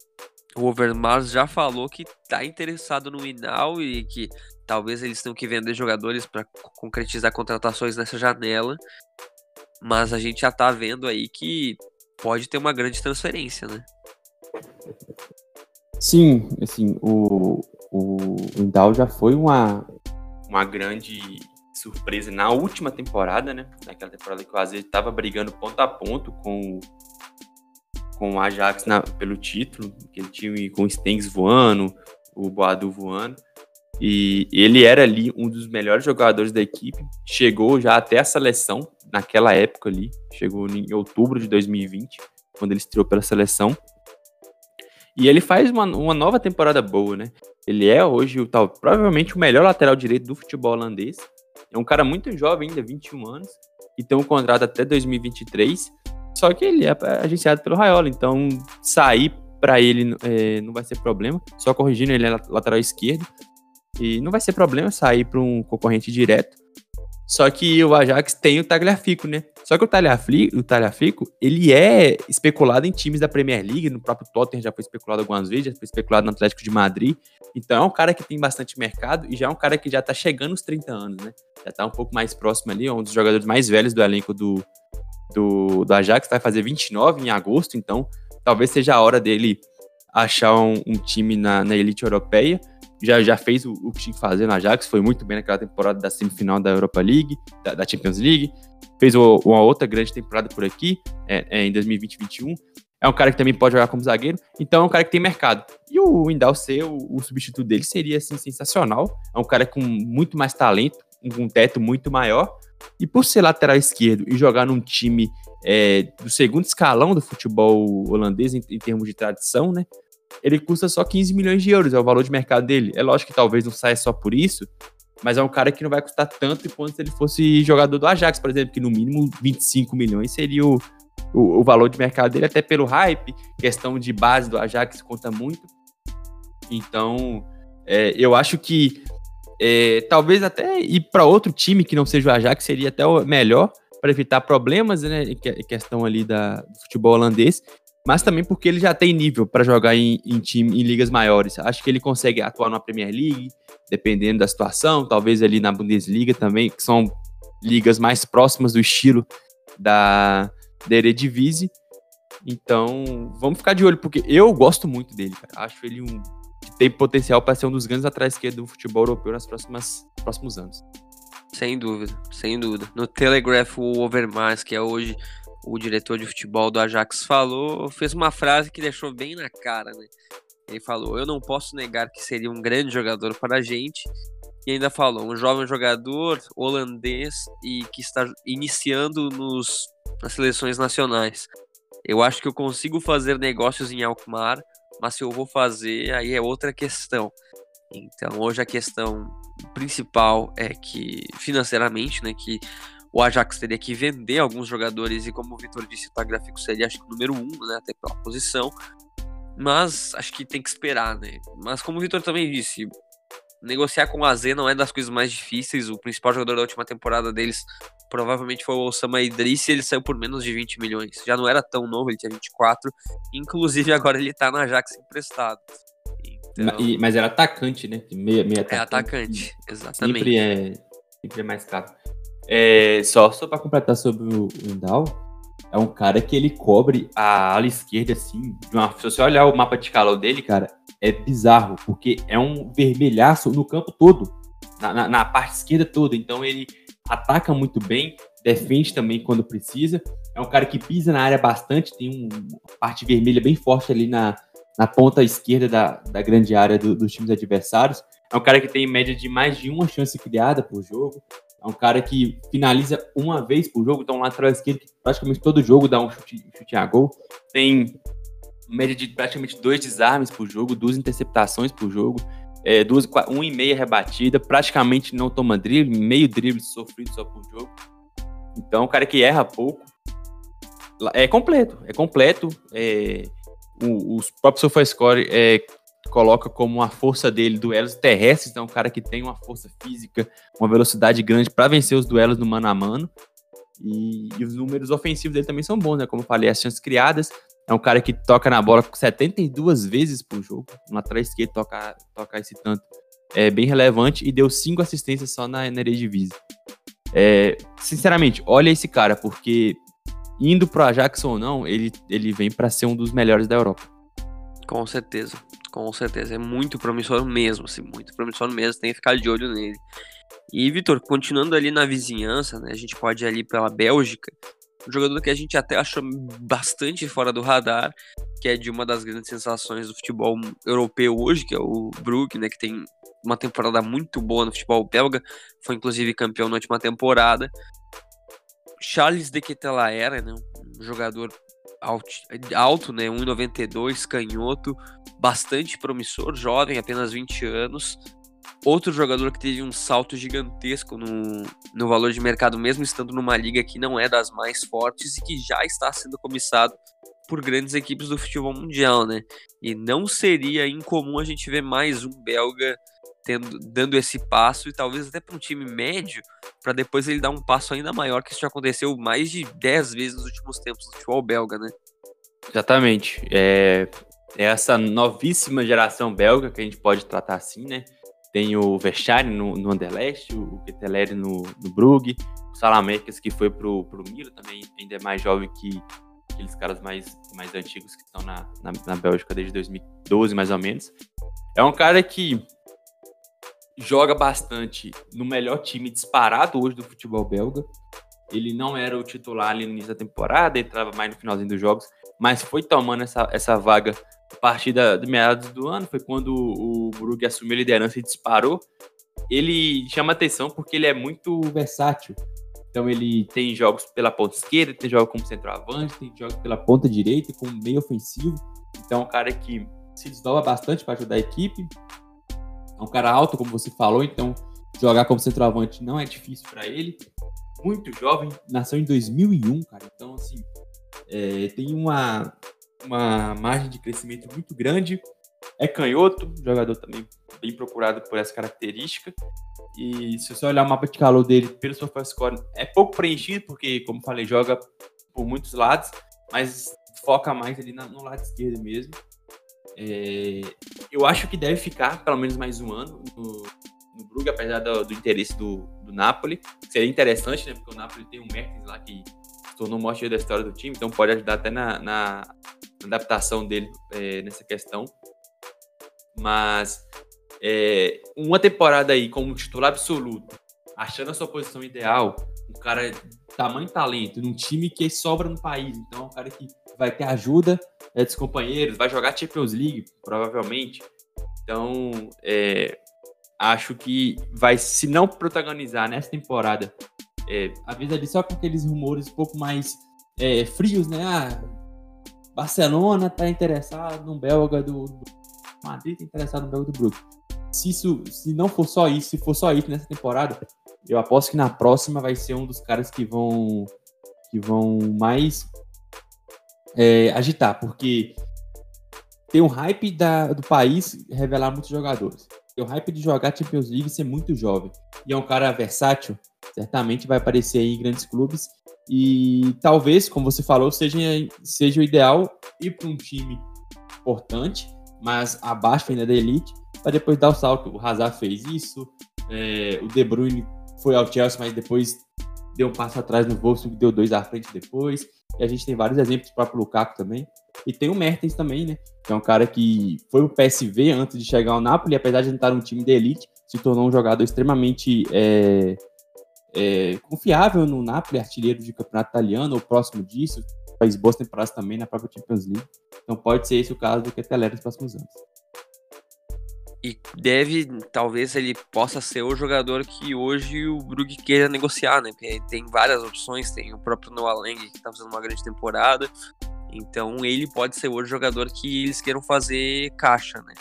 o Overmars já falou que tá interessado no Inal e que talvez eles tenham que vender jogadores para concretizar contratações nessa janela. Mas a gente já tá vendo aí que pode ter uma grande transferência, né? Sim, assim, o, o Indal já foi uma, uma grande surpresa na última temporada, né? Naquela temporada que o Azer estava brigando ponto a ponto com com o Ajax na, pelo título, aquele time com o Stengs voando, o Boadu voando. E ele era ali um dos melhores jogadores da equipe. Chegou já até a seleção naquela época ali. Chegou em outubro de 2020, quando ele estreou pela seleção. E ele faz uma, uma nova temporada boa, né? Ele é hoje o tal, provavelmente o melhor lateral direito do futebol holandês. É um cara muito jovem ainda, 21 anos, e tem um contrato até 2023. Só que ele é agenciado pelo Raiola, então sair para ele é, não vai ser problema. Só corrigindo, ele é lateral esquerdo. E não vai ser problema sair para um concorrente direto. Só que o Ajax tem o Tagliafico, né? Só que o Tagliafico, o Tagliafico, ele é especulado em times da Premier League, no próprio Tottenham já foi especulado algumas vezes, já foi especulado no Atlético de Madrid. Então é um cara que tem bastante mercado e já é um cara que já tá chegando aos 30 anos, né? Já tá um pouco mais próximo ali, é um dos jogadores mais velhos do elenco do, do, do Ajax, vai fazer 29 em agosto, então talvez seja a hora dele achar um, um time na, na, elite europeia. Já, já fez o, o, que tinha que fazer no Ajax, foi muito bem naquela temporada da semifinal da Europa League, da, da Champions League. Fez o, uma outra grande temporada por aqui, é, é, em 2020-21. É um cara que também pode jogar como zagueiro, então é um cara que tem mercado. E o Windal ser o, o substituto dele seria assim, sensacional. É um cara com muito mais talento, com um teto muito maior. E por ser lateral esquerdo e jogar num time é, do segundo escalão do futebol holandês em, em, termos de tradição, né? Ele custa só 15 milhões de euros, é o valor de mercado dele. É lógico que talvez não saia só por isso, mas é um cara que não vai custar tanto quanto se ele fosse jogador do Ajax, por exemplo, que no mínimo 25 milhões seria o, o, o valor de mercado dele, até pelo hype, questão de base do Ajax conta muito. Então, é, eu acho que é, talvez até ir para outro time que não seja o Ajax seria até o melhor para evitar problemas, né? Questão ali da, do futebol holandês, mas também porque ele já tem nível para jogar em, em, time em ligas maiores. Acho que ele consegue atuar na Premier League, dependendo da situação, talvez ali na Bundesliga também, que são ligas mais próximas do estilo da, da Eredivisie. Então, vamos ficar de olho, porque eu gosto muito dele, cara. Acho ele um tem potencial para ser um dos grandes atrás esquerdos do futebol europeu nas próximas próximos anos. Sem dúvida, sem dúvida. No Telegraph, o Overmars, que é hoje o diretor de futebol do Ajax, falou, fez uma frase que deixou bem na cara, né? Ele falou: Eu não posso negar que seria um grande jogador para a gente. E ainda falou: um jovem jogador holandês e que está iniciando nos, nas seleções nacionais. Eu acho que eu consigo fazer negócios em Alkmaar mas se eu vou fazer, aí é outra questão. Então, hoje a questão principal é que, financeiramente, né, que o Ajax teria que vender alguns jogadores, e como o Vitor disse, o Tagliafico seria, acho que, o número um, né, até pela posição, mas acho que tem que esperar, né. Mas como o Vitor também disse, negociar com o AZ não é das coisas mais difíceis. O principal jogador da última temporada deles provavelmente foi o Osama Idris e ele saiu por menos de 20 milhões. Já não era tão novo, ele tinha 24. Inclusive agora ele tá na Ajax emprestado. Então... mas era atacante, né? Meia, meia atacante. É atacante, exatamente. Sempre é, sempre é mais caro. É, só só para completar sobre o Indal, é um cara que ele cobre a ala esquerda, assim, uma, se você olhar o mapa de calor dele, cara, é bizarro, porque é um vermelhaço no campo todo, na, na, na parte esquerda toda. Então ele ataca muito bem, defende também quando precisa. É um cara que pisa na área bastante, tem uma parte vermelha bem forte ali na, na ponta esquerda da, da grande área do, dos times adversários. É um cara que tem média de mais de uma chance criada por jogo. É um cara que finaliza uma vez por jogo, então lateral esquerdo que praticamente todo jogo dá um chute, chute a gol. Tem média de praticamente dois desarmes por jogo, duas interceptações por jogo, é, duas, um e meia rebatida, praticamente não toma drible, meio drible sofrido só por jogo. Então, um cara que erra pouco. É completo, é completo. É, o, os próprios SofaScore é, coloca como uma força dele duelos terrestres, então um cara que tem uma força física, uma velocidade grande para vencer os duelos no mano a mano. E, e, os números ofensivos dele também são bons, né? Como eu falei, as chances criadas, é um cara que toca na bola 72 vezes por jogo. No lateral esquerdo tocar toca esse tanto. É bem relevante e deu cinco assistências só na, na Eredivisie. É, sinceramente, olha esse cara, porque indo pro Ajax ou não, ele, ele vem para ser um dos melhores da Europa. Com certeza, com certeza. É muito promissor mesmo, assim, muito promissor mesmo. Tem que ficar de olho nele. E, Vitor, continuando ali na vizinhança, né, a gente pode ir ali pela Bélgica, um jogador que a gente até achou bastante fora do radar, que é de uma das grandes sensações do futebol europeu hoje, que é o Brook, né, que tem uma temporada muito boa no futebol belga, foi inclusive campeão na última temporada. Charles de Ketelaere, né, um jogador alto, alto né, 1,92, canhoto, bastante promissor, jovem, apenas 20 anos, Outro jogador que teve um salto gigantesco no, no valor de mercado, mesmo estando numa liga que não é das mais fortes e que já está sendo comissado por grandes equipes do futebol mundial, né? E não seria incomum a gente ver mais um belga tendo, dando esse passo e talvez até para um time médio, para depois ele dar um passo ainda maior, que isso já aconteceu mais de 10 vezes nos últimos tempos no futebol belga, né? Exatamente. É, é essa novíssima geração belga que a gente pode tratar assim, né? Tem o Verchari no, no Anderlecht, o Keteleri no, no Brugge, o Salamekas que foi pro, pro Milo, também ainda é mais jovem que aqueles caras mais, mais antigos que estão na, na, na Bélgica desde 2012, mais ou menos. É um cara que joga bastante no melhor time disparado hoje do futebol belga. Ele não era o titular ali no início da temporada, entrava mais no finalzinho dos jogos, mas foi tomando essa, essa vaga a partir da, de meados do ano, foi quando o Brugge assumiu a liderança e disparou. Ele chama atenção porque ele é muito versátil. Então ele tem jogos pela ponta esquerda, tem jogos como centroavante, tem jogos pela ponta direita, como meio ofensivo. Então é um cara que se desdobra bastante para ajudar a equipe. É um cara alto, como você falou, então jogar como centroavante não é difícil para ele. Muito jovem, nasceu em 2001, cara. Então, assim, é, tem uma, uma margem de crescimento muito grande. É canhoto, jogador também bem procurado por essa característica. E se você olhar o mapa de calor dele pelo SofaScore, é pouco preenchido, porque, como falei, joga por muitos lados, mas foca mais ali no lado esquerdo mesmo. É, eu acho que deve ficar pelo menos mais um ano no, no Brugge, apesar do, do interesse do, do, Napoli. Seria interessante, né? Porque o Napoli tem um Mertens lá que tornou maior da história do time, então pode ajudar até na, na adaptação dele é, nessa questão. Mas é, uma temporada aí como titular absoluto, achando a sua posição ideal, um cara de tamanho talento, num time que sobra no país, então é um cara que vai ter ajuda é, dos companheiros, vai jogar Champions League, provavelmente. Então, é, acho que vai, se não protagonizar nessa temporada, é, avisa ali só com aqueles rumores um pouco mais é, frios, né? Ah, Barcelona está interessado no belga do, do Madrid está interessado no belga do Brook. Se isso, se não for só isso, se for só isso nessa temporada, eu aposto que na próxima vai ser um dos caras que vão que vão mais é, agitar, porque tem um hype da, do país revelar muitos jogadores. o hype de jogar Champions League e ser muito jovem. E é um cara versátil, certamente vai aparecer em grandes clubes. E talvez, como você falou, seja, seja o ideal ir para um time importante, mas abaixo ainda da elite, para depois dar o salto. O Hazard fez isso, é, o De Bruyne foi ao Chelsea, mas depois deu um passo atrás no Wolfsburg, deu dois à frente depois. E a gente tem vários exemplos, o próprio Lukaku também. E tem o Mertens também, né? Que é um cara que foi o PSV antes de chegar ao Napoli, apesar de não estar num time de elite, se tornou um jogador extremamente é, é, confiável no Napoli, artilheiro de campeonato italiano, ou próximo disso, faz boas temporadas também na própria Champions League. Então pode ser esse o caso do Ketelera nos próximos anos. E deve, talvez ele possa ser o jogador que hoje o Brugge queira negociar, né? Porque tem várias opções, tem o próprio Noah Lang que tá fazendo uma grande temporada. Então ele pode ser o jogador que eles queiram fazer caixa, né?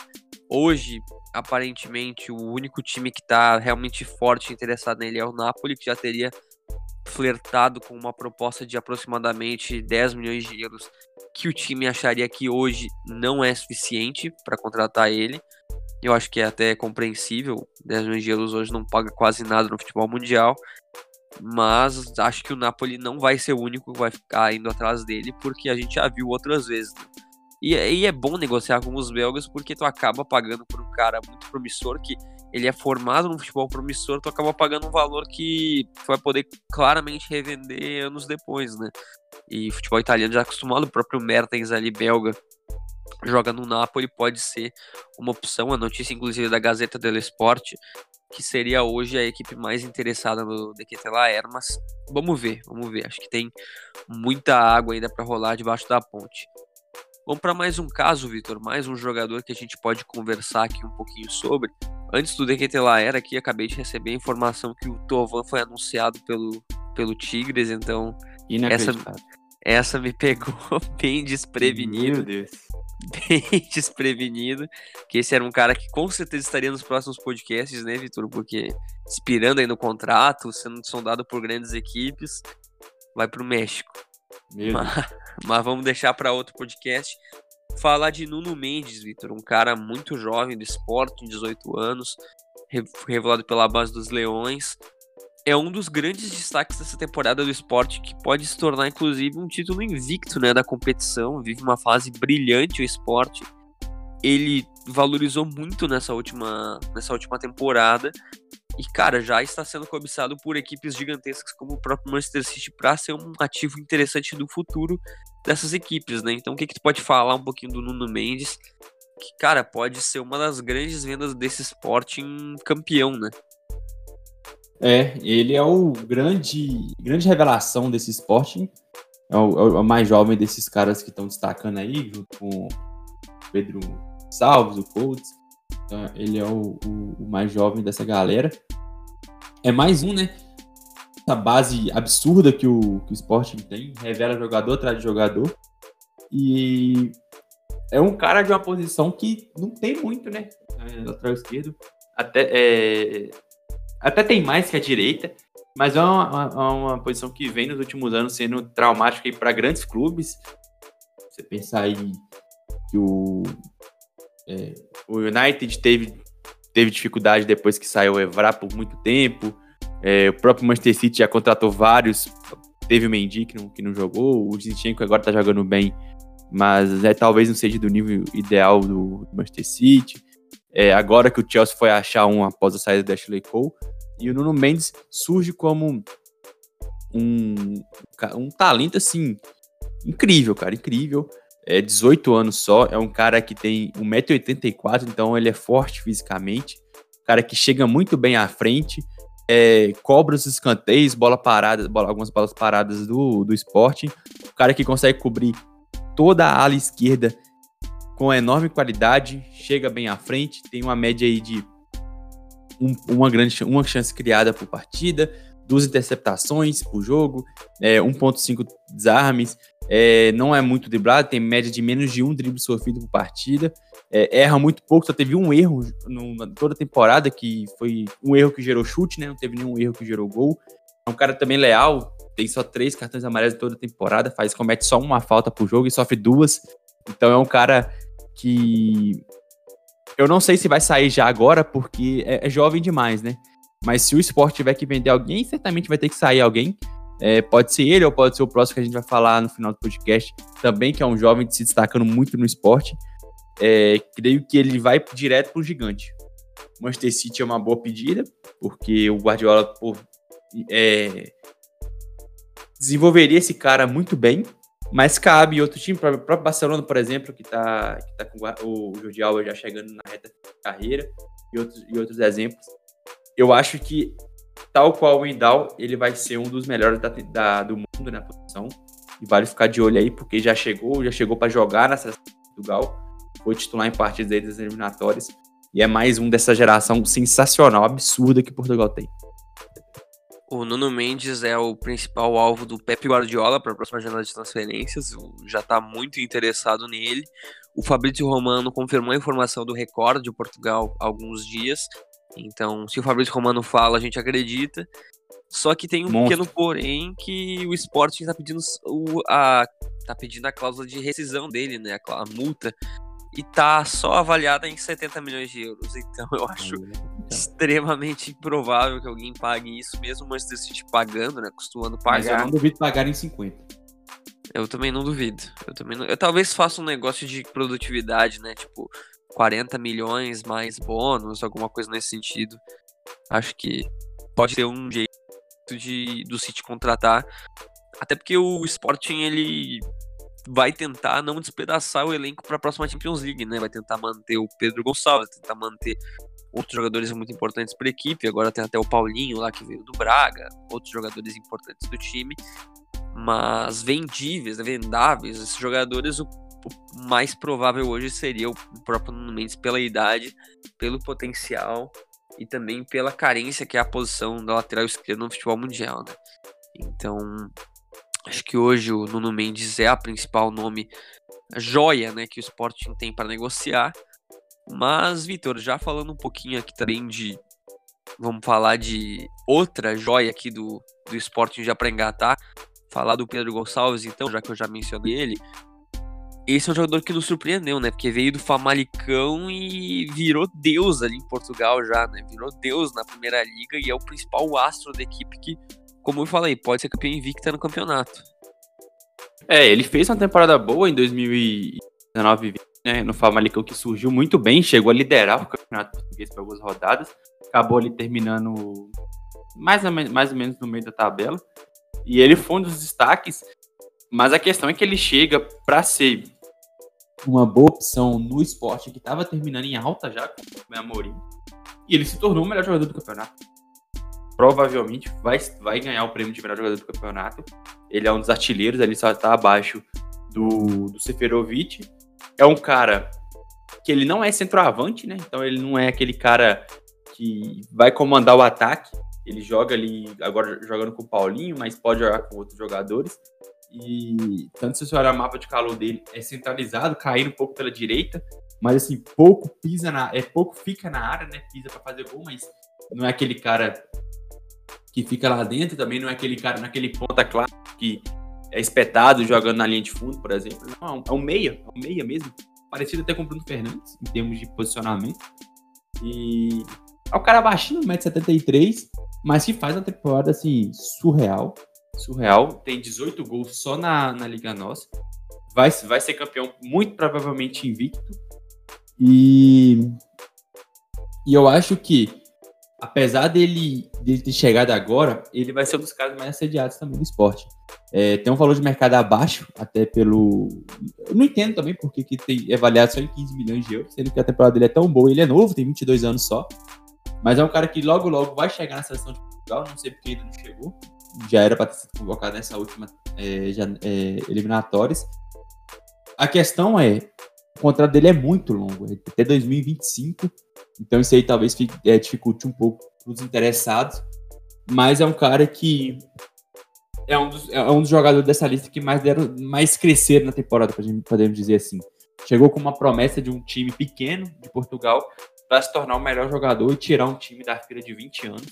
Hoje, aparentemente, o único time que tá realmente forte interessado nele é o Napoli, que já teria flertado com uma proposta de aproximadamente 10 milhões de euros, que o time acharia que hoje não é suficiente para contratar ele. Eu acho que é até compreensível. 10 milhões de euros hoje não paga quase nada no futebol mundial. Mas acho que o Napoli não vai ser o único que vai ficar indo atrás dele, porque a gente já viu outras vezes. Né? E, e, é bom negociar com os belgas, porque tu acaba pagando por um cara muito promissor, que ele é formado no futebol promissor, tu acaba pagando um valor que tu vai poder claramente revender anos depois, né? E futebol italiano já é acostumado, o próprio Mertens ali, belga, joga no Napoli, pode ser uma opção. A notícia, inclusive, da Gazeta dello Sport, que seria hoje a equipe mais interessada no Dequetelaer, mas vamos ver, vamos ver. Acho que tem muita água ainda para rolar debaixo da ponte. Vamos para mais um caso, Vitor, mais um jogador que a gente pode conversar aqui um pouquinho sobre. Antes do Dequetelaer aqui, acabei de receber a informação que o Tovan foi anunciado pelo, pelo Tigres, então essa, essa me pegou bem desprevenido. Meu Deus bem desprevenido, que esse era um cara que com certeza estaria nos próximos podcasts, né, Vitor? Porque inspirando aí no contrato, sendo sondado por grandes equipes, vai para o México. Mas, mas, vamos deixar para outro podcast. Falar de Nuno Mendes, Vitor, um cara muito jovem do esporte, 18 anos, revelado pela base dos Leões, é um dos grandes destaques dessa temporada do esporte, que pode se tornar, inclusive, um título invicto né, da competição. Vive uma fase brilhante o esporte. Ele valorizou muito nessa última, nessa última temporada. E, cara, já está sendo cobiçado por equipes gigantescas como o próprio Manchester City para ser um ativo interessante do futuro dessas equipes, né? Então, o que, que tu pode falar um pouquinho do Nuno Mendes? Que, cara, pode ser uma das grandes vendas desse esporte em campeão, né? É, ele é o grande, grande revelação desse esporte. É o, é o mais jovem desses caras que estão destacando aí, junto com Pedro Salves, o Colts. Então, ele é o, o, o, mais jovem dessa galera. É mais um, né? Essa base absurda que o, que o Sporting tem, revela jogador atrás de jogador. E é um cara de uma posição que não tem muito, né? É, lateral esquerdo. Até é, até tem mais que a direita, mas é uma, uma, uma posição que vem nos últimos anos sendo traumática para grandes clubes. Você pensar aí que o, é, o United teve, teve dificuldade depois que saiu o Evra por muito tempo. É, o próprio Manchester City já contratou vários. Teve o Mendy que não, que não jogou. O Zinchenko agora tá jogando bem, mas é, talvez não seja do nível ideal do, do Manchester City. É, agora que o Chelsea foi achar um após a saída da Ashley Cole. E o Nuno Mendes surge como um, um talento, assim, incrível, cara, incrível. É 18 anos só, é um cara que tem 1,84m, então ele é forte fisicamente. Cara que chega muito bem à frente, é, cobra os escanteios, bola parada, bola, algumas bolas paradas do, do esporte. Um cara que consegue cobrir toda a ala esquerda com enorme qualidade, chega bem à frente, tem uma média aí de um, uma grande uma chance criada por partida, duas interceptações por jogo, é, 1.5 desarmes, é, não é muito driblado, tem média de menos de um drible sofrido por partida, é, erra muito pouco, só teve um erro no, toda a temporada, que foi um erro que gerou chute, né? Não teve nenhum erro que gerou gol. É um cara também leal, tem só três cartões amarelos toda a temporada, faz, comete só uma falta por jogo e sofre duas. Então é um cara que Eu não sei se vai sair já agora, porque é, é jovem demais, né? Mas se o esporte tiver que vender alguém, certamente vai ter que sair alguém. É, pode ser ele ou pode ser o próximo que a gente vai falar no final do podcast, também, que é um jovem se destacando muito no esporte. É, creio que ele vai direto para o gigante. Manchester City é uma boa pedida, porque o Guardiola pô, é, desenvolveria esse cara muito bem, mas cabe outro time, o próprio Barcelona, por exemplo, que está que tá com o Jordi Alba já chegando na reta de carreira, e outros, e outros exemplos. Eu acho que, tal qual o Indal, ele vai ser um dos melhores da, da, do mundo na posição. E vale ficar de olho aí, porque já chegou, já chegou para jogar na seleção de Portugal, foi titular em partidas das eliminatórias. E é mais um dessa geração sensacional, absurda que Portugal tem. O Nuno Mendes é o principal alvo do Pep Guardiola para a próxima janela de transferências. Já está muito interessado nele. O Fabrício Romano confirmou a informação do Record de Portugal há alguns dias. Então, se o Fabrício Romano fala, a gente acredita. Só que tem um Monstro. pequeno porém que o Sporting está pedindo o, a tá pedindo a cláusula de rescisão dele, né? A, a multa e tá só avaliada em 70 milhões de euros. Então eu acho então. extremamente improvável que alguém pague isso, mesmo o Manchester City pagando, né? Costumando pagar. Mas eu não duvido pagar em 50. Eu também não duvido. Eu também não... Eu talvez faça um negócio de produtividade, né? Tipo, 40 milhões mais bônus, alguma coisa nesse sentido. Acho que pode ter um jeito de do City contratar. Até porque o Sporting ele vai tentar não despedaçar o elenco para a próxima Champions League, né? Vai tentar manter o Pedro Gonçalves, tentar manter outros jogadores muito importantes para a equipe. Agora tem até o Paulinho lá que veio do Braga, outros jogadores importantes do time. Mas vendíveis, vendáveis, esses jogadores, o, mais provável hoje seria o próprio Nuno Mendes pela idade, pelo potencial e também pela carência que é a posição da lateral esquerda no futebol mundial, né? Então, Acho que hoje o Nuno Mendes é a principal nome a joia né, que o Sporting tem para negociar. Mas, Vitor, já falando um pouquinho aqui também de. Vamos falar de outra joia aqui do, do Sporting já para engatar. Falar do Pedro Gonçalves, então, já que eu já mencionei ele. Esse é um jogador que nos surpreendeu, né? Porque veio do Famalicão e virou Deus ali em Portugal já, né? Virou Deus na primeira liga e é o principal astro da equipe que como eu falei, pode ser campeão invicta no campeonato. É, ele fez uma temporada boa em 2019 né, no Famalicão, que surgiu muito bem, chegou a liderar o campeonato português por algumas rodadas, acabou ali terminando mais ou, menos, mais ou menos no meio da tabela, e ele foi um dos destaques, mas a questão é que ele chega para ser uma boa opção no esporte que estava terminando em alta já com o Amorim, e ele se tornou o melhor jogador do campeonato provavelmente vai, vai ganhar o prêmio de melhor jogador do campeonato. Ele é um dos artilheiros, ele só está abaixo do, do Seferovic. É um cara que ele não é centroavante, né? Então ele não é aquele cara que vai comandar o ataque. Ele joga ali, agora jogando com o Paulinho, mas pode jogar com outros jogadores. E tanto se você olhar o mapa de calor dele, é centralizado, caindo um pouco pela direita, mas assim, pouco pisa na. É pouco fica na área, né? Pisa para fazer gol, mas não é aquele cara que fica lá dentro, também não é aquele cara naquele ponta clássico que é espetado jogando na linha de fundo, por exemplo. Não, é um meia, é um meia mesmo. Parecido até com o Bruno Fernandes, em termos de posicionamento. E é um cara baixinho, 1,73m, mas que faz uma temporada assim, surreal. Surreal. Tem 18 gols só na, na Liga Nossa. Vai, vai ser campeão muito provavelmente invicto. E, e eu acho que apesar dele, dele ter chegado agora, ele vai ser um dos caras mais assediados também do esporte. É, tem um valor de mercado abaixo, até pelo. Eu não entendo também porque que tem, é avaliado só em 15 milhões de euros, sendo que a temporada dele é tão boa. Ele é novo, tem 22 anos só. Mas é um cara que logo, logo vai chegar na seleção de Portugal. Não sei porque ainda não chegou. Já era para ter sido convocado nessa última é, já, é, eliminatórias. A questão é: o contrato dele é muito longo, é até 2025. Então isso aí talvez é, dificulte um pouco para os interessados. Mas é um cara que é um, dos, é um dos jogadores dessa lista que mais deram, mais cresceram na temporada, podemos dizer assim. Chegou com uma promessa de um time pequeno de Portugal para se tornar o melhor jogador e tirar um time da fila de 20 anos.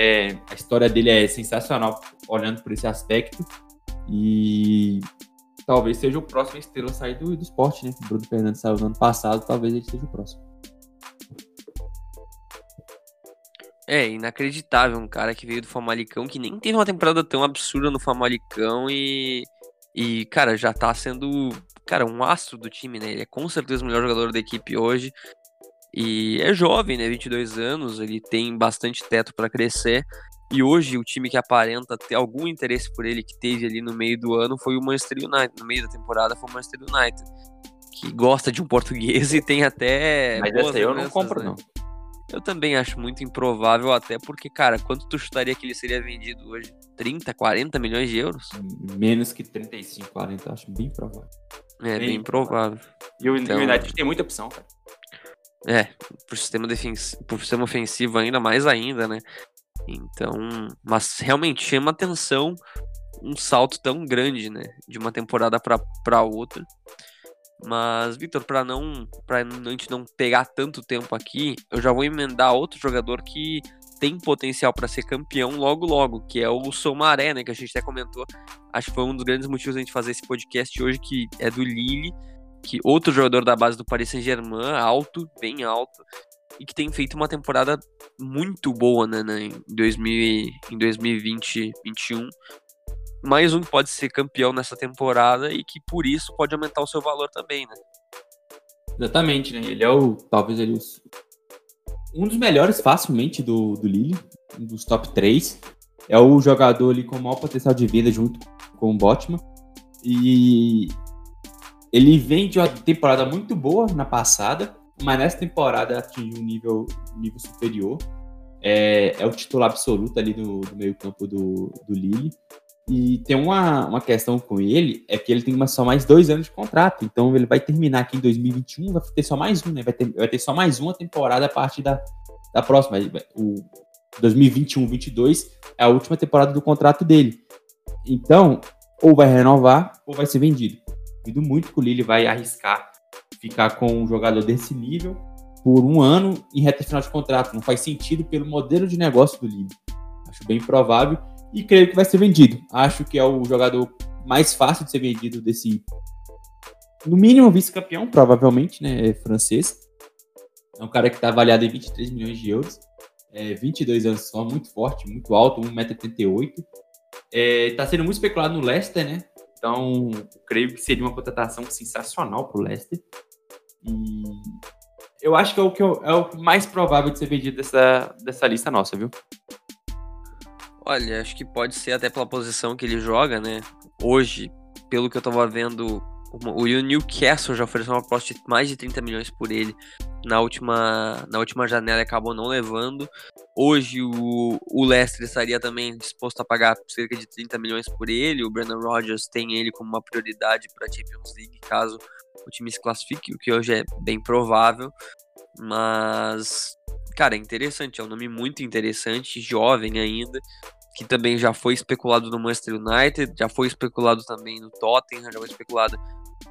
É, a história dele é sensacional olhando por esse aspecto. E talvez seja o próximo estrela sair do, do esporte, né? O Bruno Fernandes saiu no ano passado, talvez ele seja o próximo. É inacreditável um cara que veio do Famalicão, que nem teve uma temporada tão absurda no Famalicão e, e cara, já tá sendo, cara, um astro do time, né? Ele é com certeza o melhor jogador da equipe hoje. E é jovem, né? 22 anos, ele tem bastante teto para crescer. E hoje o time que aparenta ter algum interesse por ele que teve ali no meio do ano foi o Manchester United. No meio da temporada foi o Manchester United. Que gosta de um português e tem até. Mas essa eu não compro, né? não. Eu também acho muito improvável, até porque, cara, quanto tu chutaria que ele seria vendido hoje? 30, 40 milhões de euros? Menos que 35, 40, acho bem provável. É, bem, bem provável. E o então, United tem muita opção, cara. É, pro sistema defensivo, sistema ofensivo ainda mais ainda, né? Então, mas realmente chama atenção um salto tão grande, né, de uma temporada para outra. Mas, Vitor, para não para a gente não pegar tanto tempo aqui, eu já vou emendar outro jogador que tem potencial para ser campeão logo logo, que é o Somaré, né, que a gente até comentou. Acho que foi um dos grandes motivos a gente fazer esse podcast hoje, que é do Lille, que outro jogador da base do Paris Saint-Germain, alto, bem alto, e que tem feito uma temporada muito boa né, né, em, 2000, em 2020 2021 mais um que pode ser campeão nessa temporada e que por isso pode aumentar o seu valor também, né? Exatamente, né? Ele é o, talvez ele um dos melhores facilmente do, do Lille, um dos top 3. É o jogador ali com o maior potencial de vida junto com o Botman. E ele vem de uma temporada muito boa na passada, mas nessa temporada atingiu um nível, nível superior. É, é o titular absoluto ali do, do meio campo do, do Lille. E tem uma, uma questão com ele, é que ele tem só mais dois anos de contrato. Então ele vai terminar aqui em 2021, vai ter só mais um, né? Vai ter, vai ter só mais uma temporada a partir da, da próxima. O 2021-22 é a última temporada do contrato dele. Então, ou vai renovar, ou vai ser vendido. Duvido muito que o Lille vai arriscar ficar com um jogador desse nível por um ano em reta final de contrato. Não faz sentido pelo modelo de negócio do Lille. Acho bem provável e creio que vai ser vendido. Acho que é o jogador mais fácil de ser vendido desse, no mínimo, vice-campeão, provavelmente, né? É francês. É um cara que está avaliado em 23 milhões de euros. É, 22 anos só, muito forte, muito alto, 1,88m. Está é, sendo muito especulado no Leicester, né? Então, creio que seria uma contratação sensacional para o Leicester. E eu acho que é o, que eu, é o mais provável de ser vendido dessa, dessa lista nossa, viu? Olha, acho que pode ser até pela posição que ele joga, né? Hoje, pelo que eu tava vendo, o Newcastle já ofereceu uma proposta de mais de 30 milhões por ele na última, na última janela e acabou não levando. Hoje o, o Leicester estaria também disposto a pagar cerca de 30 milhões por ele. O Brandon Rodgers tem ele como uma prioridade para a Champions League caso o time se classifique, o que hoje é bem provável. Mas, cara, é interessante, é um nome muito interessante, jovem ainda que também já foi especulado no Manchester United, já foi especulado também no Tottenham, já foi especulado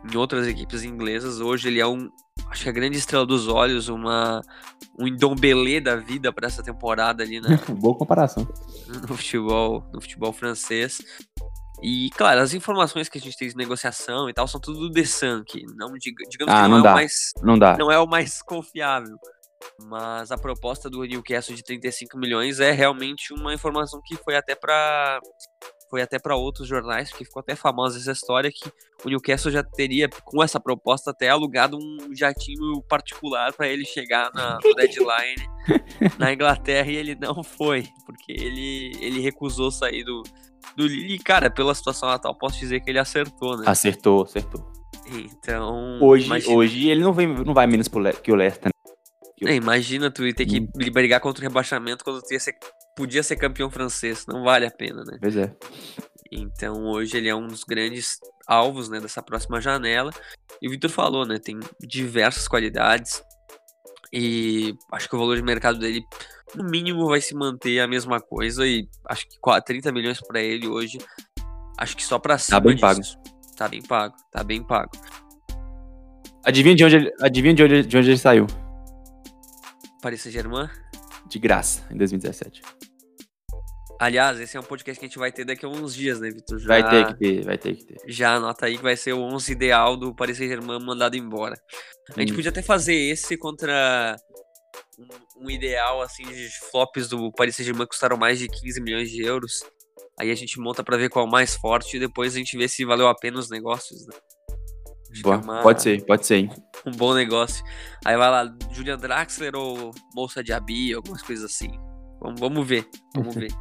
em outras equipes inglesas. Hoje ele é um, acho que a grande estrela dos olhos, uma um Ndombele da vida para essa temporada ali na boa comparação no futebol, no futebol francês. E, claro, as informações que a gente tem de negociação e tal são tudo do The Sun, que não, digamos ah, que não, não é o mais não, dá. não é o mais confiável. Mas a proposta do Newcastle de 35 milhões é realmente uma informação que foi até para foi até para outros jornais, porque ficou até famosa essa história que o Newcastle já teria com essa proposta até alugado um jatinho particular para ele chegar na deadline na Inglaterra e ele não foi, porque ele ele recusou sair do do Lille, e, cara, pela situação atual, posso dizer que ele acertou, né? Acertou, acertou. Então, hoje, imagina... hoje ele não vem não vai menos que o Leicester. É, imagina tu ter que hum. brigar contra o rebaixamento quando tu ser, podia ser campeão francês. Não vale a pena, né? Pois é. Então hoje ele é um dos grandes alvos né, dessa próxima janela. E o Vitor falou, né? Tem diversas qualidades. E acho que o valor de mercado dele, no mínimo, vai se manter a mesma coisa. E acho que 30 milhões para ele hoje. Acho que só para cima. Tá bem disso. pago. Tá bem pago, tá bem pago. Adivinha de onde ele, adivinha de onde, de onde ele saiu? Paris Saint-Germain? De graça, em 2017. Aliás, esse é um podcast que a gente vai ter daqui a uns dias, né, Vitor? Já... Vai ter que ter, vai ter que ter. Já anota aí que vai ser o 11 ideal do Paris Saint-Germain mandado embora. A gente hum. podia até fazer esse contra um, um, ideal assim de flops do Paris Saint-Germain custaram mais de 15 milhões de euros. Aí a gente monta para ver qual é o mais forte e depois a gente vê se valeu a pena os negócios, né? Boa, é uma, pode ser, pode ser. Um bom negócio. Aí vai lá, Julian Draxler ou Moça de Abi, algumas coisas assim. Vamos, vamos ver, vamos ver.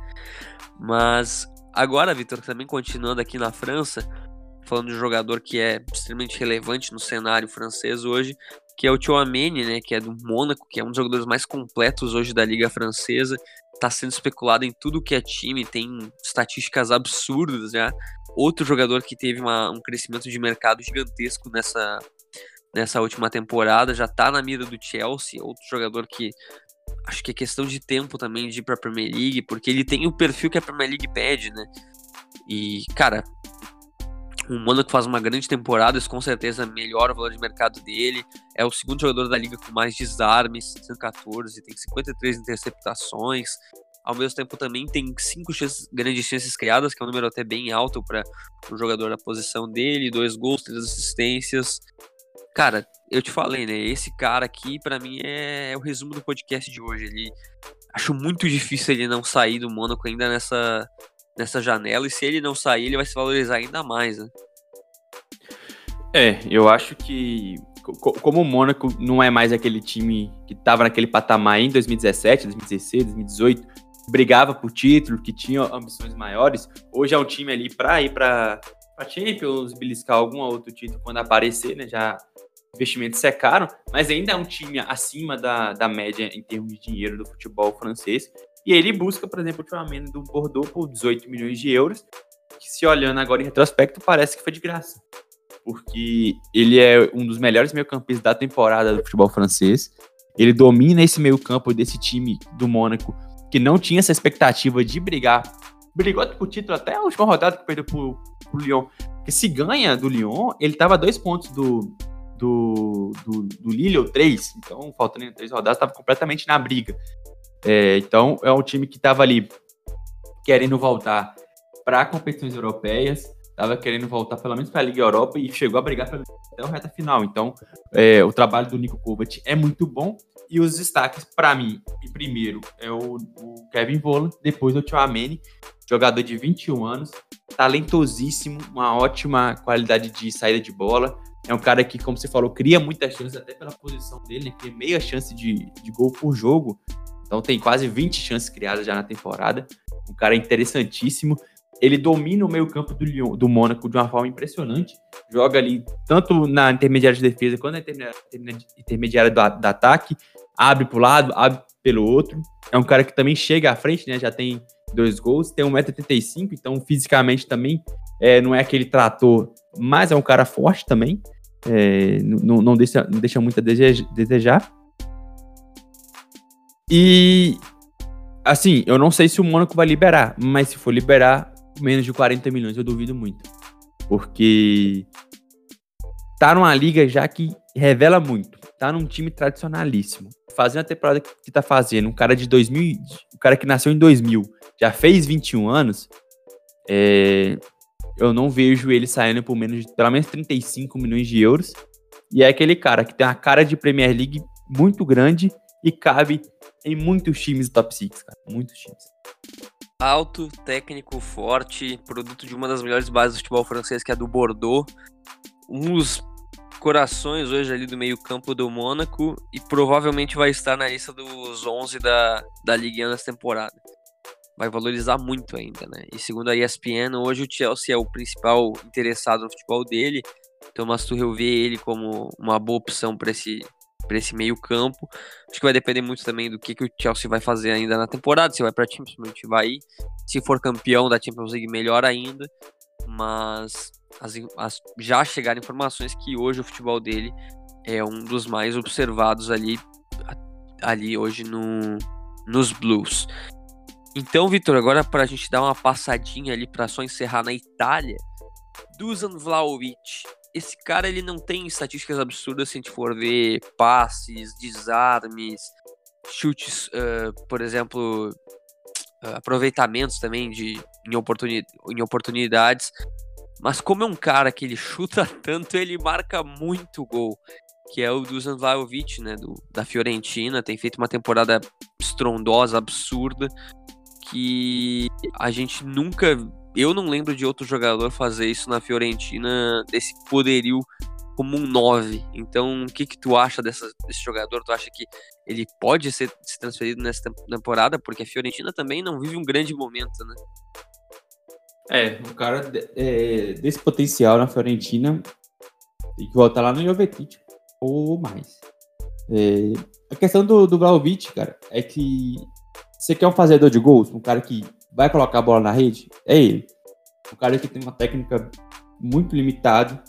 Mas agora, Vitor, também continuando aqui na França, falando de um jogador que é extremamente relevante no cenário francês hoje, que é o Chouameni, né, que é do Mônaco, que é um dos jogadores mais completos hoje da liga francesa, está sendo especulado em tudo que é time, tem estatísticas absurdas já. Outro jogador que teve uma, um crescimento de mercado gigantesco nessa, nessa última temporada, já está na mira do Chelsea, outro jogador que acho que é questão de tempo também de ir para a Premier League, porque ele tem o perfil que a Premier League pede, né? E, cara, o Mônaco faz uma grande temporada, isso com certeza melhora o valor de mercado dele. É o segundo jogador da liga com mais desarmes, 114, tem 53 interceptações. Ao mesmo tempo também tem cinco chances, grandes chances criadas, que é um número até bem alto para um jogador da posição dele, dois gols, três assistências. Cara, eu te falei, né? Esse cara aqui, para mim, é, é, o resumo do podcast de hoje. Ele acho muito difícil ele não sair do Mônaco ainda nessa nessa janela, e se ele não sair, ele vai se valorizar ainda mais, né? É, eu acho que como o Mônaco não é mais aquele time que estava naquele patamar em 2017, 2016, 2018, brigava por título, que tinha ambições maiores, hoje é um time ali para ir para a Champions, beliscar algum outro título quando aparecer, né? Já investimentos secaram, mas ainda é um time acima da, da média em termos de dinheiro do futebol francês. E ele busca, por exemplo, o Tchouameni do Bordeaux por 18 milhões de euros, que se olhando agora em retrospecto, parece que foi de graça. Porque ele é um dos melhores meio-campistas da temporada do futebol francês. Ele domina esse meio-campo desse time do Mônaco, que não tinha essa expectativa de brigar. Brigou por título até a última rodada que perdeu pro, pro Lyon. Porque se ganha do Lyon, ele tava a dois pontos do, do, do, do Lille, ou três. Então, faltando três rodadas, estava completamente na briga. É, então, é um time que estava ali querendo voltar para competições europeias, estava querendo voltar pelo menos para a Liga Europa e chegou a brigar até o reta final. Então, é, o trabalho do Nico Kovac é muito bom. E os destaques, para mim, primeiro é o, o Kevin Volland, depois o Tio Amene, jogador de 21 anos, talentosíssimo, uma ótima qualidade de saída de bola. É um cara que, como você falou, cria muitas chances, até pela posição dele, né? cria meia chance de, de gol por jogo. Então tem quase 20 chances criadas já na temporada. Um cara interessantíssimo. Ele domina o meio-campo do, Lyon, do Mônaco de uma forma impressionante. Joga ali tanto na intermediária de defesa quanto na intermediária do, do ataque. Abre para o lado, abre pelo outro. É um cara que também chega à frente, né? Já tem dois gols, tem 1,85m, então fisicamente também é, não é aquele trator, mas é um cara forte também. É, não, não, deixa, não deixa muito a desejar. E assim, eu não sei se o Mônaco vai liberar, mas se for liberar menos de 40 milhões, eu duvido muito. Porque tá numa liga já que revela muito. Tá num time tradicionalíssimo. Fazendo a temporada que tá fazendo, um cara de 2000, um cara que nasceu em 2000, já fez 21 anos, é, eu não vejo ele saindo por menos de pelo menos 35 milhões de euros. E é aquele cara que tem uma cara de Premier League muito grande e cabe em muitos times do top 6, cara. Muitos times. Alto, técnico, forte, produto de uma das melhores bases do futebol francês, que é a do Bordeaux. Um dos corações hoje ali do meio-campo do Mônaco e provavelmente vai estar na lista dos 11 da, da Ligue 1 nessa temporada. Vai valorizar muito ainda, né? E segundo a ESPN, hoje o Chelsea é o principal interessado no futebol dele. Thomas Tuchel vê ele como uma boa opção para esse para esse meio campo. Acho que vai depender muito também do que, que o Chelsea vai fazer ainda na temporada, se vai para Champions vai. Se for campeão da Champions League, melhor ainda. Mas as, as, já chegaram informações que hoje o futebol dele é um dos mais observados ali, ali hoje no, nos Blues. Então, Vitor, agora para a gente dar uma passadinha ali para só encerrar na Itália, Dusan Vlaovic esse cara ele não tem estatísticas absurdas se a gente for ver passes, desarmes, chutes, uh, por exemplo, uh, aproveitamentos também de, em, oportuni em oportunidades. Mas como é um cara que ele chuta tanto, ele marca muito gol. que é o Dusan Vlahovic, né, do, da Fiorentina, tem feito uma temporada estrondosa, absurda, que a gente nunca, eu não lembro de outro jogador fazer isso na Fiorentina, desse poderio como um 9. Então, o que que tu acha dessa, desse jogador? Tu acha que ele pode ser, transferido nessa temporada? Porque a Fiorentina também não vive um grande momento, né? É, o cara é, desse potencial na Fiorentina tem que voltar lá no Jovetic ou mais. É, a questão do, do Vlaovic, cara, é que você quer um fazedor de gols, um cara que vai colocar a bola na rede, é ele. Um cara que tem uma técnica muito limitada,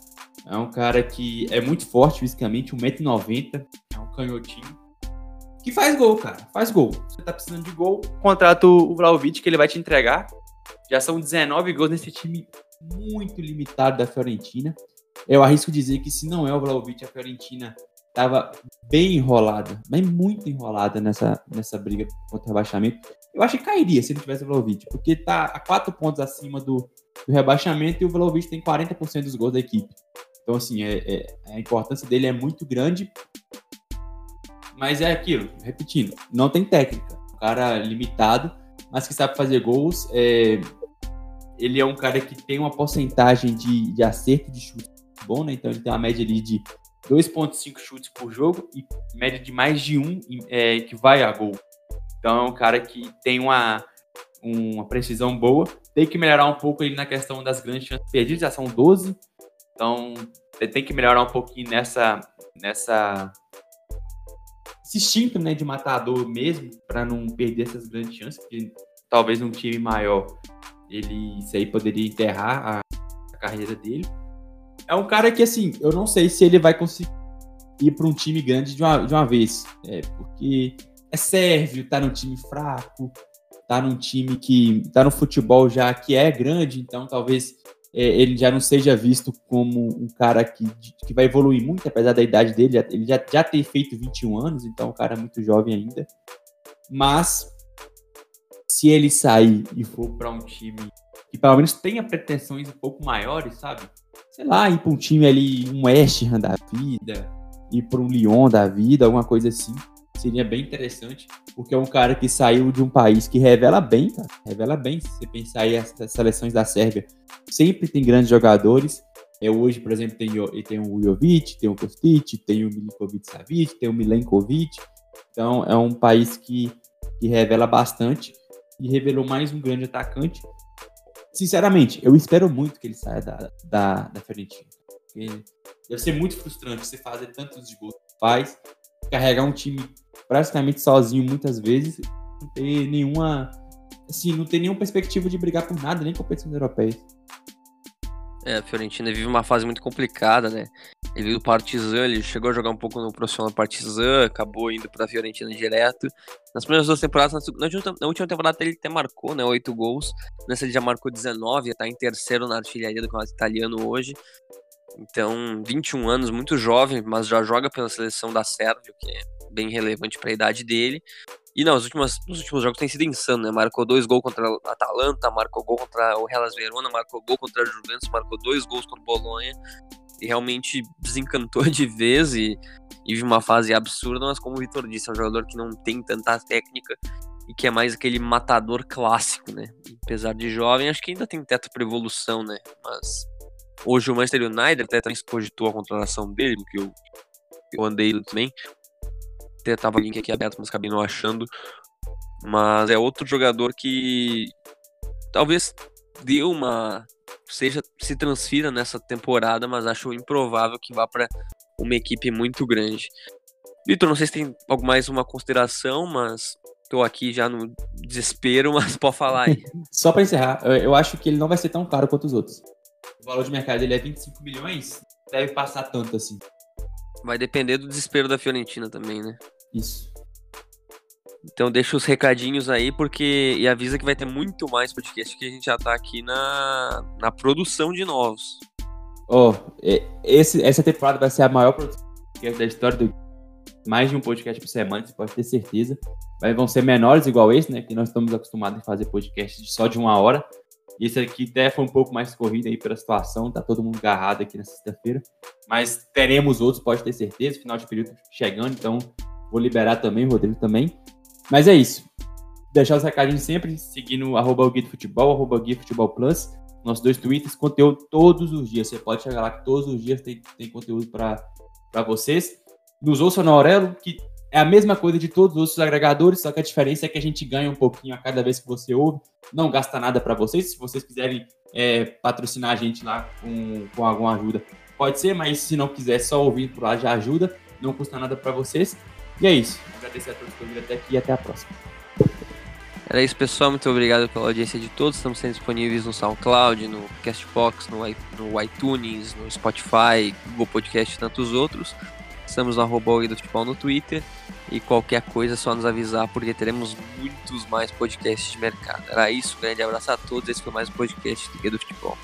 é um cara que é muito forte fisicamente, 1,90m, é um canhotinho. Que faz gol, cara. Faz gol. Você tá precisando de gol, contrata o Vlaovic que ele vai te entregar. Já são 19 gols nesse time muito limitado da Fiorentina. Eu arrisco dizer que se não é o Vlaovic, a Fiorentina estava bem enrolada, mas muito enrolada nessa, nessa briga contra o rebaixamento. Eu acho que cairia se ele tivesse o Vlaovic, porque tá a quatro pontos acima do, do rebaixamento e o Vlaovic tem 40% dos gols da equipe. Então, assim, é, é, a importância dele é muito grande. Mas é aquilo, repetindo, não tem técnica. Um cara limitado, mas que sabe fazer gols. É, ele é um cara que tem uma porcentagem de, de acerto de chute bom, né? Então ele tem uma média ali de 2,5 chutes por jogo e média de mais de um é, que vai a gol. Então é um cara que tem uma, uma precisão boa. Tem que melhorar um pouco ele na questão das grandes chances perdidas, já são 12. Então, tem que melhorar um pouquinho nessa. nessa esse instinto né, de matador mesmo, para não perder essas grandes chances, porque talvez um time maior ele isso aí poderia enterrar a, a carreira dele. É um cara que, assim, eu não sei se ele vai conseguir ir para um time grande de uma, de uma vez. É, porque é sérvio, tá num time fraco, tá num time que tá no futebol já que é grande, então talvez é, ele já não seja visto como um cara que, que vai evoluir muito, apesar da idade dele, ele já, já ter feito 21 anos, então é um cara muito jovem ainda. Mas se ele sair e for para um time que pelo menos tenha pretensões um pouco maiores, sabe? Sei lá, ir para um time ali, um West Ham da vida, ir para um Lyon da vida, alguma coisa assim seria bem interessante, porque é um cara que saiu de um país que revela bem, cara, revela bem. Se você pensar aí as, as seleções da Sérvia, sempre tem grandes jogadores. É, hoje, por exemplo, tem, tem o Jovic, tem o Kostic, tem o Milinkovic Savic, tem o Milenkovic. Então, é um país que, que revela bastante e revelou mais um grande atacante. Sinceramente, eu espero muito que ele saia da, da, da Fiorentina. Deve ser muito frustrante você fazer tantos gols faz, carregar um time praticamente sozinho muitas vezes, não ter nenhuma. Assim, não ter nenhuma perspectiva de brigar por nada, nem competições europeias. É, a Fiorentina vive uma fase muito complicada, né? Ele do Partizan, ele chegou a jogar um pouco no profissional Partizan, acabou indo pra Fiorentina direto. Nas primeiras duas temporadas, na última, temporada ele até marcou, né? Oito gols. Nessa ele já marcou 19, tá em terceiro na artilharia do campeonato italiano hoje. Então, 21 anos, muito jovem, mas já joga pela seleção da Sérvia, que é bem relevante para a idade dele. E não, nos últimos, nos últimos jogos tem sido insano, né? Marcou dois gols contra a Atalanta, marcou gol contra o Hellas Verona, marcou gol contra a Juventus, marcou dois gols contra o Bolonha. Realmente desencantou de vez e, vive uma fase absurda, mas como o Vitor disse, é um jogador que não tem tanta técnica e que é mais aquele matador clássico, né? apesar de jovem, acho que ainda tem teto para evolução, né? Mas Hoje o Manchester United até também a contratação dele, que eu, eu andei também. Até tava o link aqui aberto, mas acabei não achando. Mas é outro jogador que talvez deu uma. seja se transfira nessa temporada, mas acho improvável que vá para uma equipe muito grande. Vitor, não sei se tem algo mais uma consideração, mas tô aqui já no desespero, mas pode falar aí. Só para encerrar, eu acho que ele não vai ser tão caro quanto os outros o valor de mercado dele é 25 milhões, deve passar tanto assim. Vai depender do desespero da Fiorentina também, né? Isso. Então deixa os recadinhos aí, porque. E avisa que vai ter muito mais podcast que a gente já tá aqui na, na produção de novos. Oh, esse, essa temporada vai ser a maior produção da história do. Mais de um podcast por semana, você pode ter certeza. Mas vão ser menores igual esse, né? Que nós estamos acostumados a fazer podcasts só de uma hora. Esse aqui até foi um pouco mais corrido aí pela situação, tá todo mundo agarrado aqui na sexta-feira. Mas teremos outros, pode ter certeza, final de período chegando, então vou liberar também, Rodrigo também. Mas é isso. Deixar os recadinhos sempre, seguindo arroba o Futebol, arroba Guia Futebol Plus, nossos dois tweets, conteúdo todos os dias. Você pode chegar lá que todos os dias tem, tem conteúdo para vocês. Nos ouça no Aurelo, que é a mesma coisa de todos os outros agregadores, só que a diferença é que a gente ganha um pouquinho a cada vez que você ouve, não gasta nada para vocês. Se vocês quiserem é, patrocinar a gente lá com, com alguma ajuda, pode ser, mas se não quiser, só ouvir por lá já ajuda, não custa nada para vocês. E é isso. Agradecer a todos por vir até aqui e até a próxima. Era isso, pessoal. Muito obrigado pela audiência de todos. Estamos sendo disponíveis no SoundCloud, no Castbox, no, iTunes, no Spotify, Google Podcast e tantos outros. Estamos no arroba do futebol no Twitter. E qualquer coisa é só nos avisar, porque teremos muitos mais podcasts de mercado. Era isso, grande abraço a todos. Esse foi mais um podcast do Guia do Futebol.